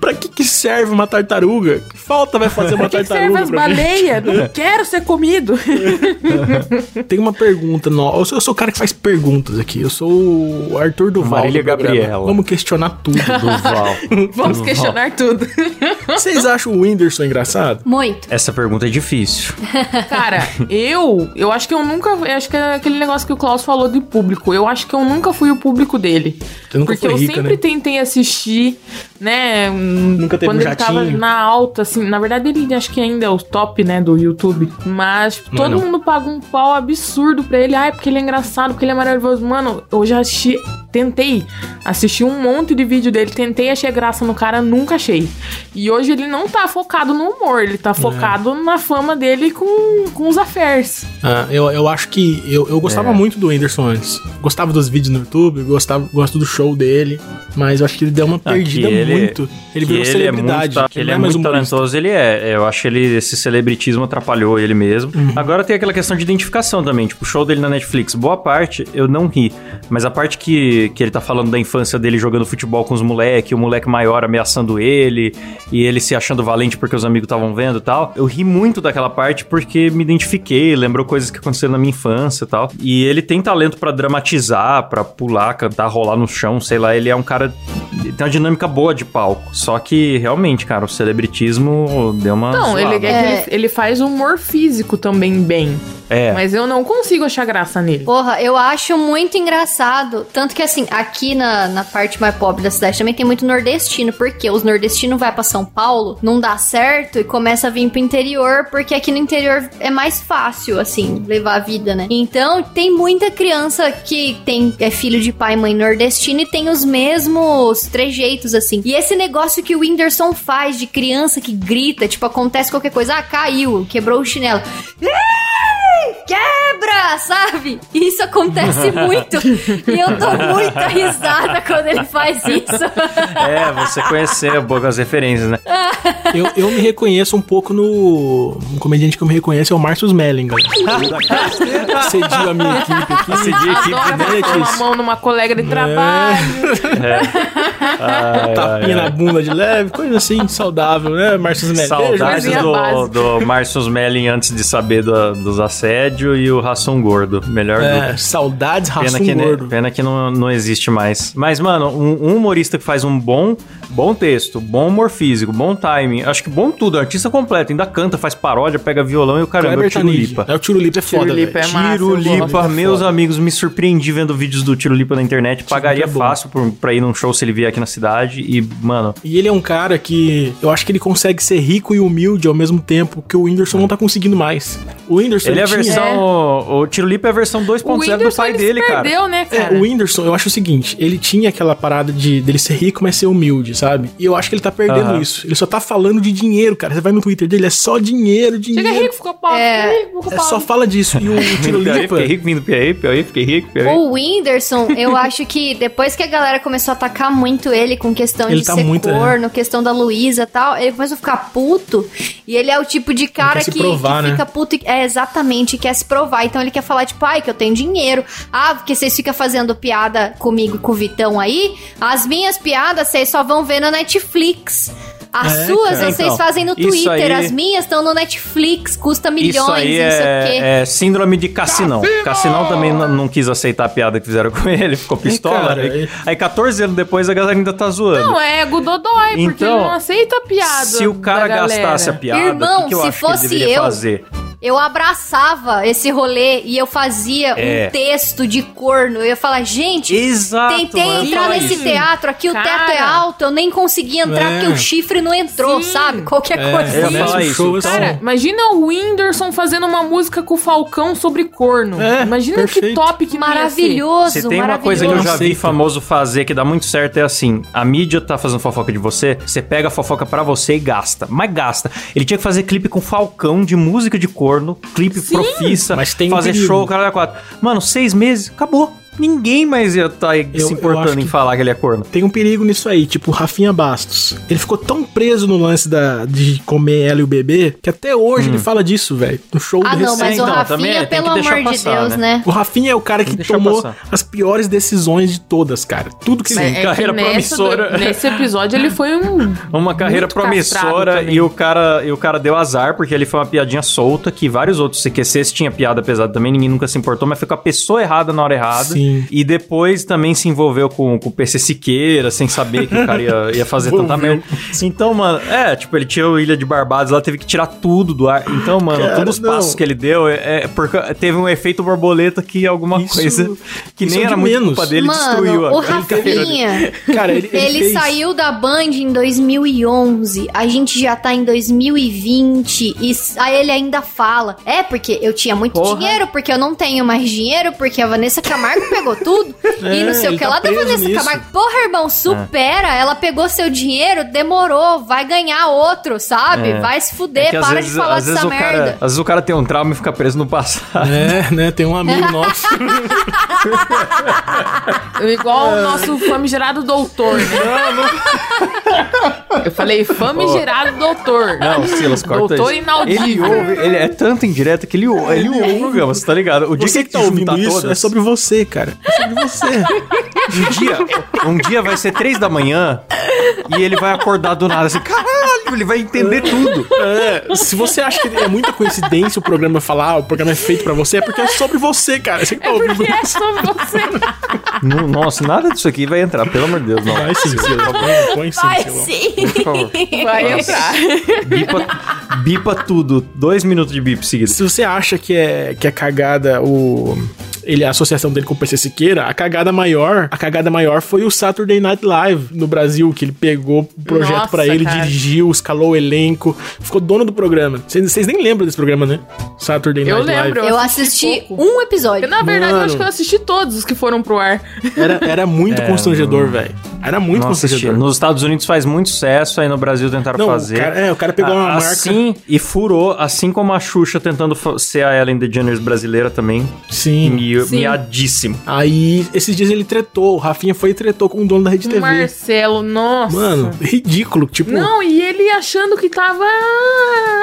Pra que, que serve uma tartaruga? Que falta vai fazer uma Pra que, que serve tartaruga as baleias? Não quero ser comido. Tem uma pergunta. No... Eu, sou, eu sou o cara que faz perguntas aqui. Eu sou o Arthur Duval. Marília do. Gabriela. Vamos questionar tudo. Duval. Vamos questionar tudo. Vocês acham o Whindersson engraçado? Muito. Essa pergunta é difícil. Cara, eu, eu acho que eu nunca, eu acho que é aquele negócio que o Klaus falou de público. Eu acho que eu nunca fui o público dele. Você nunca Porque foi eu rica, sempre né? tentei assistir, né? Nunca teve quando um ele tava jatinho? na alta, assim. Na verdade, ele acho que ainda é o top, né, do YouTube. Mas tipo, é todo mundo paga um pau absurdo pra ele. Ai, porque ele é engraçado, porque ele é maravilhoso. Mano, eu já assisti. Tentei assistir um monte de vídeo dele, tentei achar graça no cara, nunca achei. E hoje ele não tá focado no humor, ele É. tá focado na fama dele com, com os affairs. Ah, eu, eu acho que eu, eu gostava É. muito do Whindersson antes. Gostava dos vídeos no YouTube, gostava, gosto do show dele, mas eu acho que ele deu uma Ah, perdida que ele- muito. Ele virou ele celebridade. É muito, ele é, muito humorista. talentoso, ele é. Eu acho que ele, esse celebritismo atrapalhou ele mesmo. Uhum. Agora tem aquela questão de identificação também. Tipo, o show dele na Netflix. Boa parte eu não ri. Mas a parte que, que ele tá falando da infância dele jogando futebol com os moleques, o moleque maior ameaçando ele, e ele se achando valente porque os amigos estavam vendo e tal. Eu ri muito daquela parte porque me identifiquei, lembrou coisas que aconteceram na minha infância e tal. E ele tem talento pra dramatizar, pra pular, cantar, rolar no chão, sei lá. Ele é um cara. ele Tem uma dinâmica boa de palco. Só que, realmente, cara, o celebritismo deu uma. Não, ele, zoada. é que ele, ele faz humor físico também bem. É. Mas eu não consigo achar graça nele. Porra, eu acho muito engraçado. Tanto que, assim, aqui na, na parte mais pobre da cidade também tem muito nordestino. Porque os nordestinos vai pra São Paulo, não dá certo e começa a vir pro interior. Porque aqui no interior é mais fácil, assim, levar a vida, né? Então, tem muita criança que tem é filho de pai e mãe nordestino e tem os mesmos trejeitos, assim. E esse negócio que o Whindersson faz de criança que grita, tipo, acontece qualquer coisa. Ah, caiu, quebrou o chinelo. Quebra, sabe? Isso acontece muito. e eu dou muita risada quando ele faz isso. É, você conheceu um pouco as referências, né? Eu, eu me reconheço um pouco no. Um comediante que eu me reconheço é o Márcio Smelling, galera. Cedi a minha equipe aqui. Cedi a equipe, né, uma mão numa colega de trabalho. Ai, Tapinha na bunda de leve, coisa assim, saudável, né, Márcio Smelling? Saudades do, do Márcio Smelling antes de saber do- dos assédios e o Ração Gordo. Melhor É, dupla. saudades, né, gordo. pena que não, não existe mais. Mas, mano, um, um humorista que faz um bom, bom texto, bom humor físico, bom timing, acho que bom tudo, artista completo, ainda canta, faz paródia, pega violão e o caramba, é o Kleber Tiro Tanid. Lipa. É, o Tiro Lipa é foda, Lipa velho. é massa, Tiro eu Lipa, gosto. meus amigos, me surpreendi vendo vídeos do Tiro Lipa na internet. Pagaria Lipa é fácil por, pra ir num show se ele vier aqui na cidade e, mano, E ele é um cara que eu acho que ele consegue ser rico e humilde ao mesmo tempo que o Whindersson não tá conseguindo mais. O Whindersson ele é versão. O Tiro Lipa é a versão O 2.0 do pai ele dele, cara. perdeu, né, É, cara? o Whindersson, eu acho o seguinte, ele tinha aquela parada de dele ser rico, mas ser humilde, sabe? E eu acho que ele tá perdendo Aham. isso. Ele só tá falando de dinheiro, cara. Você vai no Twitter dele, é só dinheiro, dinheiro. Chega rico, ficou pobre. É. rico, ficou É só fala disso. E o Tiro Piauí, Lipa. fiquei rico, vindo Piauí, Piauí, fiquei rico, Piauí. O Whindersson, eu acho que depois que a galera começou a atacar muito ele com questão Ele de tá ser muito, é. corno, questão da Luísa e tal, ele começou a ficar puto. E ele é o tipo de cara que, provar, que né? fica puto. e- É, exatamente, quer se provar. Então ele quer falar, tipo, ai, que eu tenho dinheiro. Ah, porque vocês ficam fazendo piada comigo e com o Vitão aí. As minhas piadas vocês só vão ver na Netflix. As É, suas cara. vocês Então, fazem no Twitter, aí- as minhas estão no Netflix, custa milhões, Isso aí não sei o quê. é, é síndrome de Cassinão. Cassinão também n- não quis aceitar a piada que fizeram com ele, ficou pistola. cara, aí, aí 14 anos depois a galera ainda tá zoando. Não, é ego dodói, porque Então, ele não aceita piada. Se o cara gastasse a piada, Irmão, o que, que eu se acho que ele fosse deveria eu, fazer? Eu abraçava esse rolê e eu fazia É. um texto de corno. Eu ia falar, gente, Exato, tentei mano, entrar nesse isso. teatro aqui, o Cara. teto é alto, eu nem consegui entrar É. porque o chifre não entrou, Sim. sabe? Qualquer É, coisa. falar o isso, show assim. Cara, imagina o Whindersson fazendo uma música com o Falcão sobre corno. É, imagina que perfeito. top que ia ser. Maravilhoso, Se tem uma coisa que eu maravilhoso. já vi famoso fazer que dá muito certo é assim: a mídia tá fazendo fofoca de você, você pega a fofoca pra você e gasta. Mas gasta. Ele tinha que fazer clipe com Falcão de música de corno, clipe Sim. profissa, fazer perigo. show, cara da quatro. Mano, seis meses, acabou. Ninguém mais ia estar Eu- se importando em falar que ele é corno. Tem um perigo nisso aí, tipo o Rafinha Bastos. Ele ficou tão preso no lance da, de comer ela e o bebê que até hoje Hum. ele fala disso, velho. No show Ah, do não, mas recente. o então, Rafinha, também tem pelo amor de passar, Deus, né? né? O Rafinha é o cara que tomou passar. as piores decisões de todas, cara. Tudo que Sim. ele É carreira nessa promissora. do- nesse episódio ele foi um. Uma carreira promissora e o cara e o cara deu azar porque ele foi uma piadinha solta que vários outros CQCs tinha piada pesada também, ninguém nunca se importou, mas foi com a pessoa errada na hora errada. Sim. E depois também se envolveu com, com o PC Siqueira, sem saber que o cara ia, ia fazer tanta merda. Então, mano, é, tipo, ele tinha o Ilha de Barbados lá, teve que tirar tudo do ar. Então, mano, Cara, todos os não. passos que ele deu é, é porque teve um efeito borboleta que alguma Isso- coisa que isso nem é era muito menos. culpa dele, Mano, destruiu o. Rafinha, Cara, ele, ele ele fez- saiu da Band em 2011. A gente já tá em 2020 e aí ele ainda fala: "É porque eu tinha muito Porra. dinheiro, porque eu não tenho mais dinheiro, porque a Vanessa Camargo pegou tudo". e É, não sei o ele que tá lá da preso Vanessa nisso. Camargo. Porra, irmão, supera. Ela pegou seu dinheiro, demorou, vai ganhar outro, sabe? É. Vai se fuder, É para vezes- de falar dessa o merda. Cara, às vezes o cara tem um trauma e fica preso no passado. É, né? Tem um amigo nosso. Igual o nosso famigerado doutor, né? Eu falei famigerado doutor. Não, Silas, corta Doutor inaudível. Ele ouve, ele é tanto indireta que ele, ou- ele ouve o programa, você tá ligado? O dia Você que que tá ele ouvindo isso todas, é sobre você, cara. É sobre você. um dia, um dia vai ser três da manhã e ele vai acordar do nada assim, caralho, ele vai entender tudo. É, se você acha que é muita coincidência o programa falar, ah, o programa é feito pra você, é porque é sobre você, cara. Você que tá É ouvindo. porque é sobre você. Não- Nossa, nada disso aqui vai entrar, pelo amor de Deus, não. Vai sim. Põe, põe sim, Vai sim. Por favor. Vai Nossa. entrar. Bipa, bipa tudo. Dois minutos de bip seguidos. Se você acha que é, que é cagada o. Ele, a associação dele com o PC Siqueira, a cagada maior, a cagada maior foi o Saturday Night Live no Brasil, que ele pegou o projeto pra ele, cara. dirigiu, escalou o elenco, ficou dono do programa. Vocês nem lembram desse programa, né? Saturday Eu Night lembro. Live. Eu assisti assisti pouco. um episódio. Eu, na verdade, eu Mano. acho que eu assisti todos os que foram pro ar. Era, era muito É, constrangedor, não- velho. Era muito Não assisti. constrangedor. Nos Estados Unidos faz muito sucesso, aí no Brasil tentaram Não, fazer. O cara, é, o cara pegou uma A- marca. assim, e furou, assim como a Xuxa tentando ser a Ellen DeGeneres brasileira também. Sim. Sim. Miadíssimo. Aí, esses dias ele tretou. O Rafinha foi e tretou com o dono da Rede O TV. Marcelo, nossa. Mano, ridículo. Tipo, Não, e ele achando que tava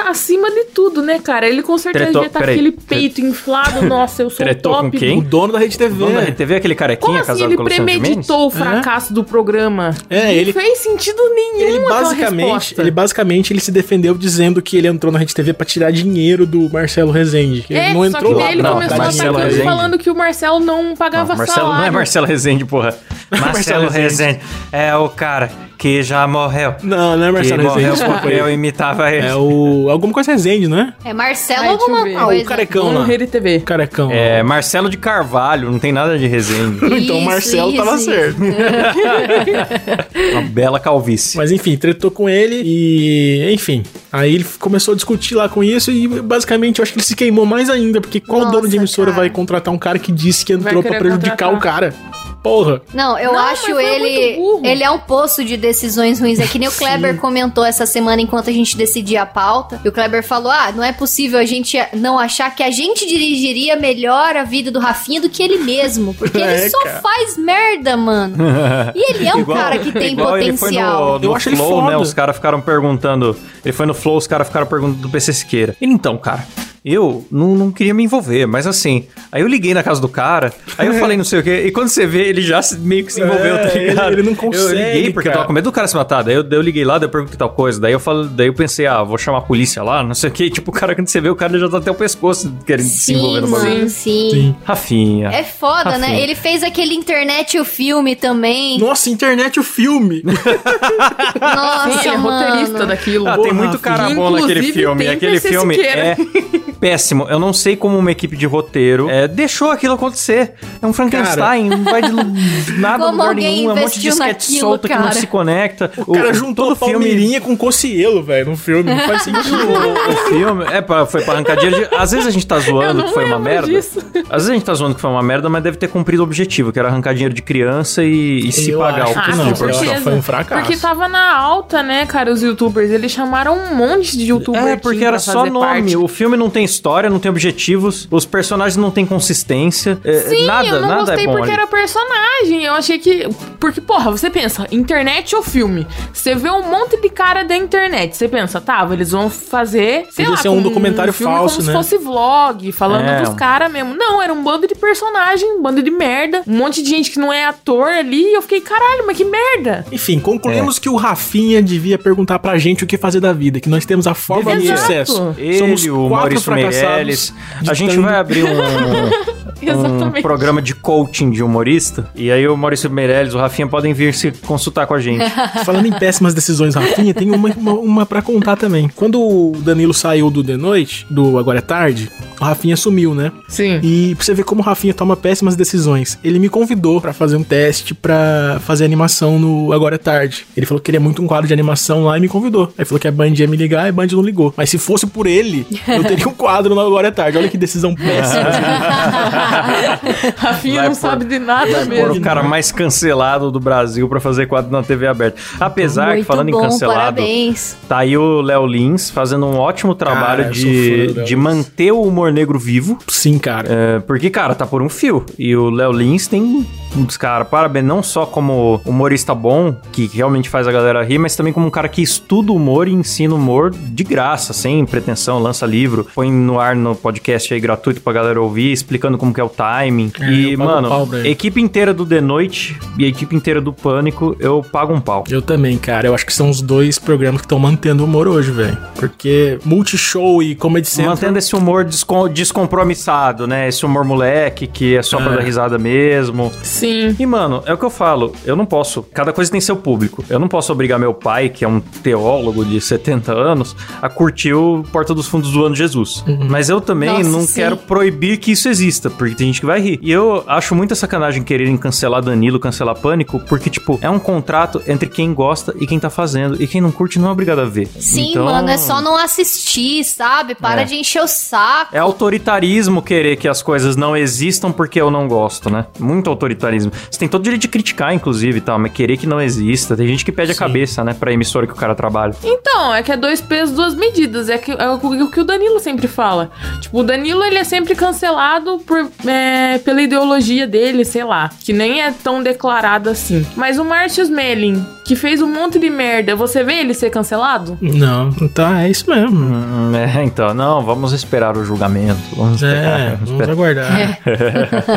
acima de tudo, né, cara? Ele com certeza Tretou- devia estar com peraí. aquele peito inflado. Nossa, eu sou Tretou o com top. quem? o dono da Rede TV. Dono da TV, aquele carequinha Como assim casado ele com o premeditou o fracasso do programa? É, não ele- fez sentido nenhum Ele basicamente, resposta. ele basicamente ele se defendeu dizendo que ele entrou na Rede TV pra tirar dinheiro do Marcelo Rezende. que É, Ele não só entrou que lá ele não, começou a Marcelo dinheiro. ele Rezende. falando que o Marcelo não pagava Não, Marcelo, salário. não é Marcelo Rezende, porra. Marcelo Rezende é o cara que já morreu. Não, não é Que Marcelo morreu Rezende. porque eu imitava ele. É o. Alguma coisa Rezende, não é? É Marcelo Ai, alguma ver. Ah, coisa. o carecão lá. Rede TV. O carecão. É, Marcelo de Carvalho, não tem nada de Rezende. Então Marcelo isso, tava isso. certo. Uma bela calvície. Mas enfim, tretou com ele e. Enfim. Aí ele começou a discutir lá com isso e basicamente eu acho que ele se queimou mais ainda, porque qual Nossa, dono de emissora cara. vai contratar um cara que disse que entrou pra querer prejudicar contratar. o cara? Porra. Não, eu Não, acho foi ele. Ele é um poço de decisões ruins. É que nem o Sim. Kleber comentou essa semana enquanto a gente decidia a pauta. E o Kleber falou: Ah, não é possível a gente não achar que a gente dirigiria melhor a vida do Rafinha do que ele mesmo. Porque ele É, só cara. faz merda, mano. E ele é um cara que tem igual ele foi potencial. no, no Eu acho ele Flow, né? foda. Os caras ficaram perguntando. Ele foi no Flow, os caras ficaram perguntando do PC Siqueira. Ele, então, cara, eu não, não queria me envolver, mas assim. Aí eu liguei na casa do cara, aí eu falei não sei o quê, e quando você vê, ele já se- meio que se envolveu, É, tá ligado? ele- ele não Eu consegue, liguei porque eu cara. tava com medo do cara se matar. Daí eu, daí eu liguei lá, daí eu perguntei tal coisa. Daí eu falei, daí eu pensei, ah, vou chamar a polícia lá, não sei o quê. E, tipo, o cara, quando você vê, o cara já tá até o pescoço querendo se envolver Sim, no bagulho. sim. Sim. Rafinha. É foda, né? Rafinha. Ele fez aquele internet e o filme também. Nossa, internet o filme. Nossa, Sim, é roteirista mano. daquilo. Ah, Porra, tem muito cara bom naquele filme. tem Aquele filme é péssimo. Eu não sei como uma equipe de roteiro é, deixou aquilo acontecer. É um Frankenstein, não vai de nada Como lugar nenhum. É um monte de sketch naquilo, solto que não cara? se conecta. O cara juntou todo filme. Palmeirinha com Cocielo, velho, no filme. Não faz sentido. O, o filme é pra, foi pra arrancar dinheiro. de- Às vezes a gente tá zoando que foi uma merda. disso. Às vezes a gente tá zoando que foi uma merda, mas deve ter cumprido o objetivo, que era arrancar dinheiro de criança e, e se pagar acho o que não, certeza. foi um fracasso. Porque tava na alta, né, cara, os youtubers. Eles chamaram um monte de youtubers. É, porque era só nome. O filme não tem história, não tem objetivos, os personagens não têm consistência. é, Sim, nada, eu não nada gostei é bom porque ali. era personagem. Eu achei que. Porque, porra, você pensa, internet ou filme? Você vê um monte de cara da internet. Você pensa, tá, eles vão fazer. Sei Podia lá, ser um documentário filme falso, como né? se fosse vlog, falando É. dos caras mesmo. Não, era um bando de personagem, um bando de merda. Um monte de gente que não é ator ali. E eu fiquei, caralho, mas que merda. Enfim, concluímos É. que o Rafinha devia perguntar pra gente o que fazer da vida, que nós temos a fórmula do sucesso. Ele, Somos o quatro Maurício. Meirelles. A gente vai abrir um, um programa de coaching de humorista. E aí o Maurício Meirelles, o Rafinha podem vir se consultar com a gente. Falando em péssimas decisões, Rafinha, tem uma, uma, uma pra contar também. Quando o Danilo saiu do The Noite, do Agora é Tarde, o Rafinha sumiu, né? Sim. E pra você ver como o Rafinha toma péssimas decisões. Ele me convidou pra fazer um teste pra fazer animação no Agora é Tarde. Ele falou que queria muito um quadro de animação lá e me convidou. Aí falou que a Band ia me ligar e a Band não ligou. Mas se fosse por ele, eu teria um quadro no Agora é Tarde. Olha que decisão péssima. Rafinha não pôr- sabe de nada mesmo. o cara mais cancelado do Brasil pra fazer quadro na TV aberta. Apesar que, Muito falando bom, em cancelado, parabéns. tá aí o Léo Lins fazendo um ótimo trabalho Cara, de, de manter o humor negro vivo. Sim, cara. É, porque, cara, tá por um fio. E o Léo Lins tem uns cara, parabéns, não só como humorista bom, que realmente faz a galera rir, mas também como um cara que estuda humor e ensina humor de graça, sem pretensão, lança livro, põe no ar no podcast aí gratuito pra galera ouvir, explicando como que é o timing. É, e, um mano, pra ele. equipe inteira do The Noite e a equipe inteira do Pânico, eu pago um pau. Eu também, cara. Eu acho que são os dois programas que estão mantendo o humor hoje, velho. Porque Multishow e Comedy Central... Mantendo esse humor descom- descompromissado, né? Esse humor moleque, que é só pra É. dar risada mesmo. Sim. E, mano, é o que eu falo. Eu não posso. Cada coisa tem seu público. Eu não posso obrigar meu pai, que é um teólogo de 70 anos, a curtir o Porta dos Fundos do Ano Jesus. Mas eu também Nossa, não sim. quero proibir que isso exista, porque tem gente que vai rir. E eu acho muita sacanagem quererem cancelar Danilo, cancelar Pânico, porque, tipo, é um contrato entre quem gosta e quem tá fazendo. E quem não curte não é obrigado a ver. Sim, Então, mano, é só não assistir, sabe? Para É. de encher o saco. É autoritarismo querer que as coisas não existam porque eu não gosto, né? Muito autoritarismo. Você tem todo o direito de criticar, inclusive, e tal, mas querer que não exista. Tem gente que pede a cabeça, né, pra emissora que o cara trabalha. Então, é que é dois pesos, duas medidas. É, que, é o o que o Danilo sempre fala. Tipo, o Danilo, ele é sempre cancelado por, é, pela ideologia dele, sei lá. Que nem é tão declarado assim. Mas o Martius Melling, que fez um monte de merda, você vê ele ser cancelado? Não, tá, é isso mesmo. Hum, é, então, não, vamos esperar o julgamento. Vamos esperar. É, vamos vamos esperar. aguardar.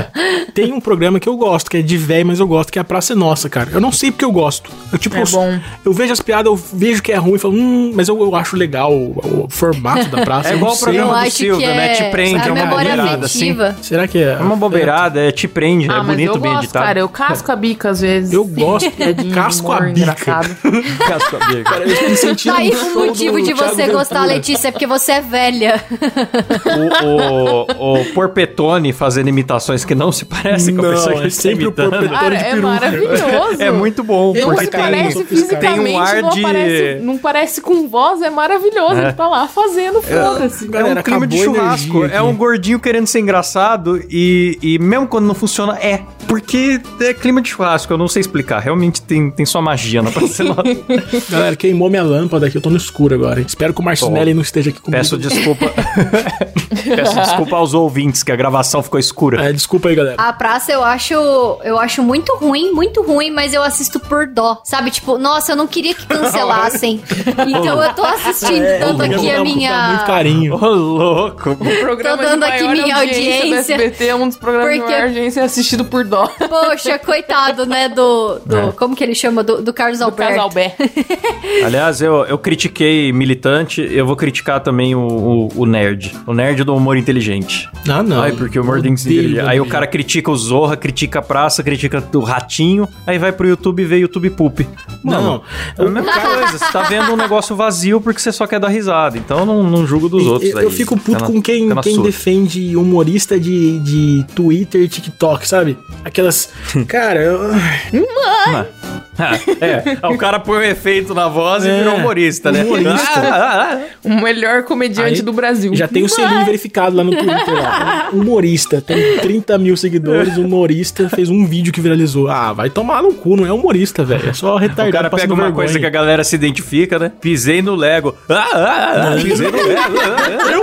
Tem um programa que eu gosto, que é de véio, mas eu gosto, que é a Praça é Nossa, cara. Eu não sei porque eu gosto. Eu, tipo, É eu, bom. eu vejo as piadas, eu vejo que é ruim, e falo, hum, mas eu, eu acho legal o, o formato da praça. É eu igual o sei. programa Eu do acho Silvio, que né? é Te prende, é uma memória maneirada, assim. Será que é? É uma bobeirada, é, te prende, Ah, é mas bonito, eu bem gosto, editado. cara. Eu casco a bica às vezes. Eu gosto, Piadinha de casco a bica. engraçado. Casco a bica. Cara, eu me senti Tá aí o motivo de Thiago você gostar, Ventura. Letícia, é porque você é velha. o, o, o Porpetone fazendo imitações que não se parecem com a pessoa que é ele está sempre o imitando. Porpetone. Cara, de é peruca. maravilhoso. É muito bom, Não porque se tem- parece tem um fisicamente, ar não, de- aparece, não parece com voz, é maravilhoso. É. Ele tá lá fazendo, foda-se. É Galera, um clima de churrasco. É um gordinho querendo ser engraçado e, e mesmo quando não funciona, é. Porque é clima de churrasco, eu não sei explicar. Realmente tem, tem sua magia na parcela. Galera, queimou minha lâmpada aqui, eu tô no escuro agora. Espero que o Marcinelli não esteja aqui comigo. Peço desculpa. Peço desculpa aos ouvintes que a gravação ficou escura. É, desculpa aí, galera. A praça eu acho, eu acho muito ruim, muito ruim, mas eu assisto por dó. Sabe, tipo, nossa, eu não queria que cancelassem. então eu tô assistindo É, tanto aqui a com muito minha. carinho. Louco. O programa Tô dando de aqui maior minha audiência. do SBT é um dos programas Porque- de maior audiência assistido por dó. Poxa, coitado, né? Do. do É. Como que ele chama? Do, do Carlos Do Alberto. casal Bé. Aliás, eu, eu critiquei militante, eu vou criticar também o, o, o nerd. O nerd do humor inteligente. Ah, não. Ai, porque o humor Odeio inteligente. Aí o cara critica o Zorra, critica a praça, critica o ratinho, aí vai pro YouTube e vê YouTube Poop. Mano, Não, é a mesma coisa. Você tá vendo um negócio vazio porque você só quer dar risada. Então eu não, não julgo dos outros. Eu, aí. Eu fico puto Fica na- com quem, na quem sua. defende humorista de, de Twitter e TikTok, sabe? Aquelas. Cara, eu- é, o cara põe um efeito na voz e É, virou humorista, né? humorista. Ah, ah, ah. O melhor comediante Aí, do Brasil. já tem o selinho verificado lá no Twitter. Lá. Humorista, tem 30 mil seguidores, humorista, fez um vídeo que viralizou. Ah, vai tomar no cu, não é humorista, velho. É só retardado O cara pega uma vergonha. coisa que a galera se identifica, né? Pisei no Lego. Ah, ah, ah, ah, pisei no Lego.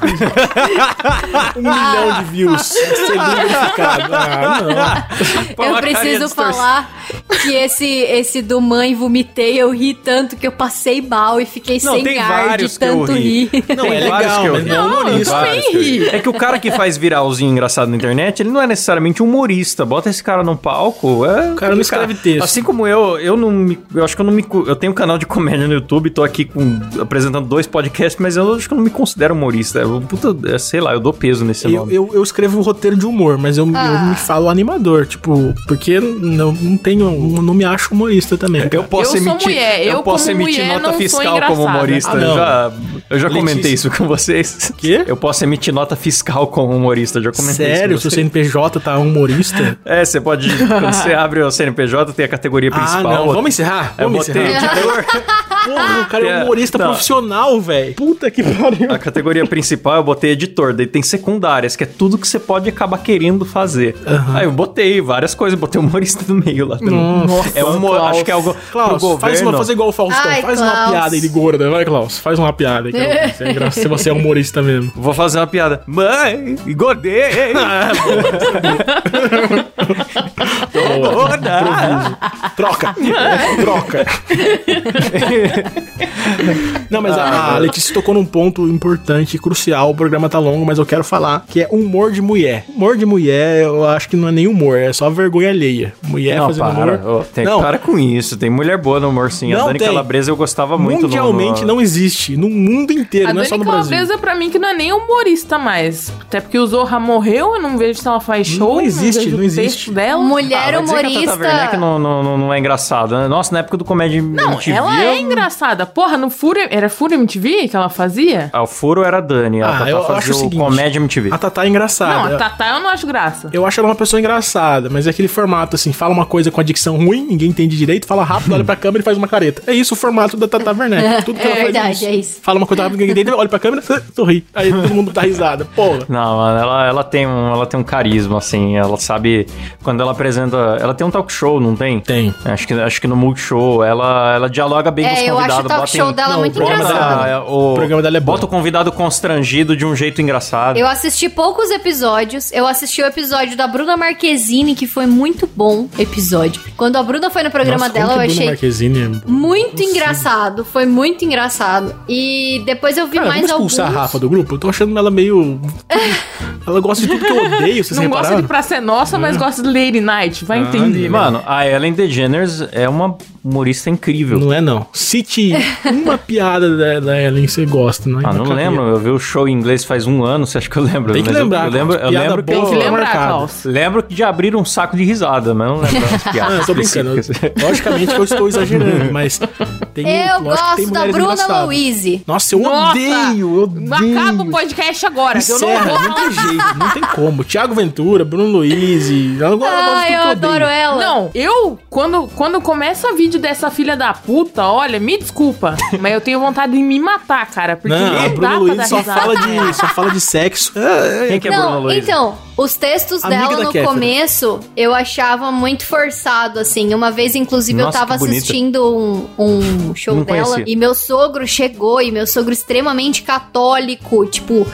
Um milhão de views. Selinho verificado. Ah, não. Eu preciso falar que esse, esse do mãe vomitei, eu ri tanto que eu passei mal e fiquei Não, sem ar de tanto ri. rir. Não, é legal, que eu mas ri. não é ri. É que o cara que faz viralzinho engraçado na internet, ele não é necessariamente humorista. Bota esse cara num palco. É O cara não escreve texto. Assim como eu, eu não me. Eu acho que eu não me. Eu tenho um canal de comédia no YouTube, tô aqui com, apresentando dois podcasts, mas eu acho que eu não me considero humorista. Eu, puta, é, sei lá, eu dou peso nesse Eu, nome. eu, eu escrevo roteiro de humor, mas eu, eu Ah. me falo animador, tipo, porque não, não tenho, não me acho humorista também. Eu posso Eu sou emitir, mulher, eu posso emitir mulher nota fiscal como humorista. Ah, eu já, eu já Letícia. comentei isso com vocês. Quê? Eu posso emitir nota fiscal como humorista. Eu já comentei Sério, isso se com o vocês. CNPJ tá humorista. É, você pode. Quando você abre o CNPJ, tem a categoria ah, principal. não, vamos encerrar? Eu Vamos botei encerrar. Porra, o cara é É, um humorista não. profissional, velho. Puta que pariu. A categoria principal eu botei editor, daí tem secundárias, que é tudo que você pode acabar querendo fazer. Aham. Aí eu botei várias coisas, botei humorista no meio lá também. Nossa, é um, Klaus. acho que é algo Klaus, pro faz governo. uma, faz igual o Faustão. Ai, faz uma Klaus. piada aí de gorda. Vai, Klaus. Faz uma piada aí. que se, é engra- se você é humorista mesmo. Vou fazer uma piada. Mãe, engordei. Ah, gorda. Troca. Troca. Não, mas a, a Letícia tocou num ponto importante e crucial. O programa tá longo, mas eu quero falar que é humor de mulher. Humor de mulher, eu acho que não é nem humor, é só vergonha alheia. Mulher Não, fazendo para. humor. Ô, tem, Não. para com isso. Tem mulher boa no humor, sim. Não a Dani tem. Calabresa eu gostava muito. Mundialmente no... não existe. No mundo inteiro, A não é Dani só no Brasil. Calabresa, pra mim, que não é nem humorista mais. Até porque o Zorra morreu, eu não vejo se ela faz show. existe, vejo não o existe. dela. Mulher Ah, dizer que a humorista. Não, não, não, não é engraçado, né? Nossa, na época do Comédia Não, MTV... ela é eu- engraçada. Porra, no Fúria... Era Fúria MTV que ela fazia? Ah, o furo era a Dani. A Ah, Tata eu fazia acho o seguinte, Comédia MTV. A Tatá é engraçada. Não, a Tatá eu não acho graça. Eu acho ela uma pessoa engraçada, mas é aquele formato assim, fala uma coisa com a dicção ruim, ninguém entende direito, fala rápido, olha pra câmera e faz uma careta. É isso o formato da Tata Werneck. Tudo que É ela faz verdade, é isso. Fala uma coisa rápida, ninguém entende, olha pra câmera, sorri. Aí todo mundo dá risada. Porra. Não, mano, ela, ela, tem um, ela tem um carisma, assim. Ela sabe... Quando ela apresenta... Ela tem um talk show, não tem? Tem. Acho que, acho que no Multishow ela, ela dialoga bem com os É, eu convidados. acho o talk show em- dela Não, muito engraçado. Ah, o, O programa dela é bom. Bota o convidado constrangido de um jeito engraçado. Eu assisti poucos episódios. Eu assisti o episódio da Bruna Marquezine, que foi muito bom episódio. Quando a Bruna foi no programa Nossa, dela, eu que a Bruna achei Marquezine é- muito engraçado. Foi muito engraçado. E depois eu vi Cara, mais vamos alguns. expulsar a Rafa do grupo? Eu tô achando ela meio... ela gosta de tudo que eu odeio, vocês Não gosta repararam? de Pra Ser Nossa, É. mas gosta de Lady Night. Vai entender. Mano, a Ellen DeGeneres é uma humorista incrível. Não é não. Cite uma piada da, da Ellen que você gosta, não é? Ah, não lembro, eu vi o show em inglês faz um ano, você acha que eu lembro? Tem que Mas eu- lembrar. Eu, lembro, eu lembro que Tem que lembrar. Klaus. Lembro de abrir um saco de risada, mas eu não lembro as Ah, piadas eu tô brincando. Logicamente que eu estou exagerando, mas tem Eu que gosto da Bruna. Louise. Nossa, eu Nossa! odeio, eu odeio. acaba o podcast agora, que eu não Encerra, vou não tem jeito, não tem como. Tiago Ventura, Bruno Luiz, eu, tudo que eu adoro ela. Não, eu, quando, quando começa vídeo dessa filha da puta, olha, me desculpa, mas eu tenho vontade de me matar, cara, porque Não, não, a Bruna dar só risada. Fala, de, só fala de sexo. É, é, Quem que é Bruna Não, então, os textos Amiga dela da no Kéfera. começo eu achava muito forçado, assim. Uma vez, inclusive, Nossa, eu tava assistindo um, um show Não dela conhecia. e meu sogro chegou e meu sogro extremamente católico, tipo,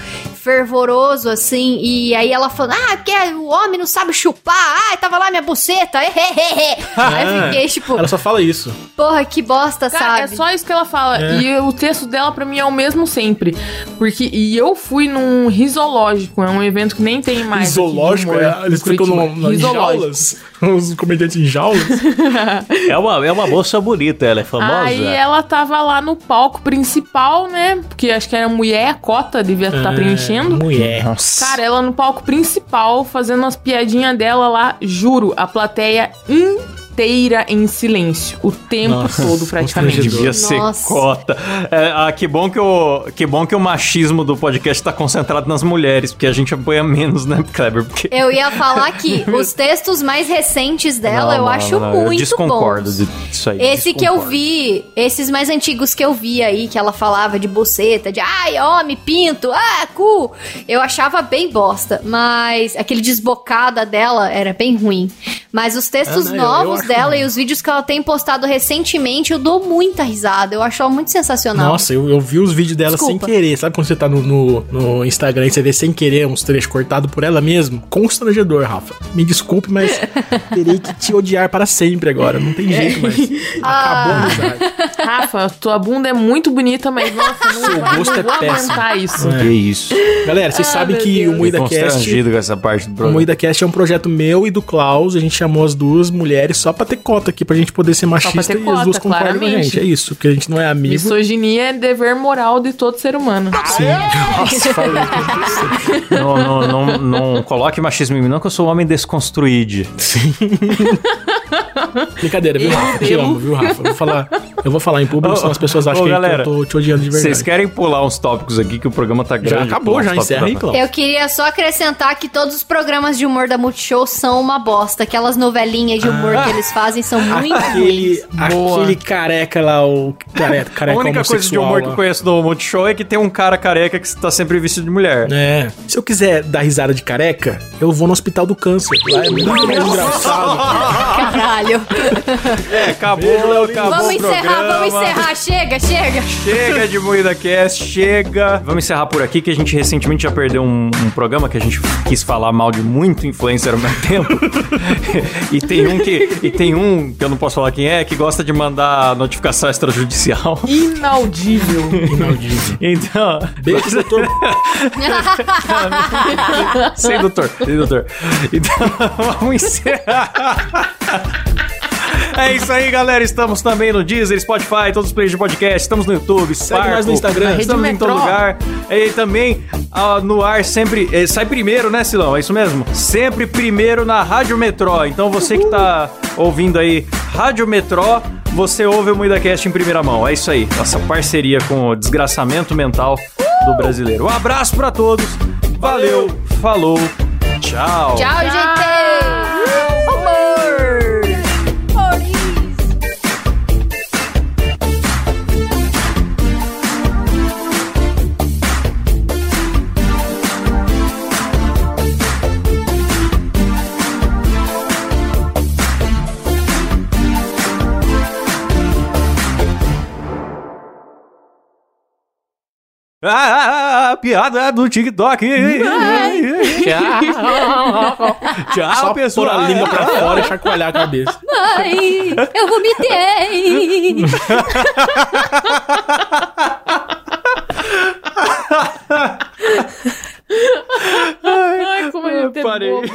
fervoroso, assim. E aí ela falando: Ah, porque o homem não sabe chupar, ah, tava lá minha buceta, aí eu fiquei, tipo, Ela só fala isso. porra, que bosta, Cara, sabe? é só isso que ela fala. É. E o texto dela, pra mim, é o mesmo sempre. Porque, e eu fui num risológico, é um evento que nem tem mais. humor é, eles ficam Curitiba. no, no, em Risológico. jaulas. Os comediantes em jaulas. É uma, é uma moça bonita, ela é famosa. Aí ela tava lá no palco principal, né? Porque acho que era mulher, a cota devia estar É, preenchendo. Mulher. Nossa. Cara, ela no palco principal, fazendo umas piadinhas dela lá, juro, a plateia inteira em silêncio. O tempo Nossa, todo, praticamente. Devia ser Nossa. cota. É, ah, que, bom que, o, que bom que o machismo do podcast tá concentrado nas mulheres, porque a gente apoia menos, né, Kleber? Porque... Eu ia falar que os textos mais recentes dela Não, eu não, acho não, eu muito desconcordo bons. disso aí. Esse que eu desconcordo. vi, esses mais antigos que eu vi aí, que ela falava de buceta, de ai, homem, pinto, ah, cu, eu achava bem bosta. Mas aquele desbocada dela era bem ruim. Mas os textos Ah, eu- eu novos dela bom. e os vídeos que ela tem postado recentemente, eu dou muita risada. Eu acho ela muito sensacional. Nossa, eu, eu vi os vídeos dela Desculpa. sem querer. Sabe quando você tá no, no, no Instagram e você vê sem querer uns trechos cortados por ela mesmo? Constrangedor, Rafa. Me desculpe, mas terei que te odiar para sempre agora. Não tem jeito mais. Acabou a amizade. Rafa, tua bunda é muito bonita, mas nossa, não, Seu gosto não é vou péssimo. aguentar isso. É. Que isso. Galera, vocês sabem meu que Deus. o Moída Cast. com essa parte do O programa. Moída Cast é um projeto meu e do Klaus. A gente chamou as duas mulheres só pra ter cota aqui, pra gente poder ser machista e as cota, duas concordam com a gente. É isso, porque a gente não é amigo. Misoginia é dever moral de todo ser humano. Sim. Nossa, falei. Não, não, não, não coloque machismo em mim, não, que eu sou um homem desconstruído. Brincadeira, viu, Eu Rafa? Te devo- amo, viu, Rafa? Eu vou falar, eu vou falar em público, senão as pessoas acham ô, que galera, eu tô te odiando de verdade. Vocês querem pular uns tópicos aqui, que o programa tá grande. Já acabou, já encerra aí, Klaus. Eu queria só acrescentar que todos os programas de humor da Multishow são uma bosta. Aquelas novelinhas de humor que eles fazem são muito. Aquele, ruins. Aquele careca lá, o careca, A careca única coisa de humor que homossexual eu lá. conheço do Multishow é que tem um cara careca que tá sempre vestido de mulher. É. Se eu quiser dar risada de careca, eu vou no hospital do câncer. Lá é muito mais engraçado. Caralho. É, acabou, acabou vamos o encerrar, programa. vamos encerrar. Chega, chega. Chega de Moída Cast, chega. Vamos encerrar por aqui, que a gente recentemente já perdeu um, um programa que a gente quis falar mal de muito influencer ao mesmo tempo. e tem um que e tem um que eu não posso falar quem é, que gosta de mandar notificação extrajudicial. Inaudível. Inaudível. Então, Beijo, doutor. sem doutor, sem doutor. Então, vamos encerrar. É isso aí, galera. Estamos também no Deezer, Spotify, todos os players de podcast. Estamos no YouTube, Segue nós no Instagram. Estamos em todo lugar. E também ah, no ar sempre. eh, sai primeiro, né, Silão? É isso mesmo? Sempre primeiro na Rádio Metrô. Então você que tá ouvindo aí Rádio Metrô, você ouve o MuidaCast em primeira mão. É isso aí. Nossa parceria com o desgraçamento mental do brasileiro. Um abraço pra todos. Valeu, falou, tchau. Tchau, gente. Ah, piada do TikTok. Tchau. Tchau, Só pessoal. Pôr a língua pra fora e chacoalhar a cabeça. Mãe, eu vomitei. Ai, como ele é parei. Bobo.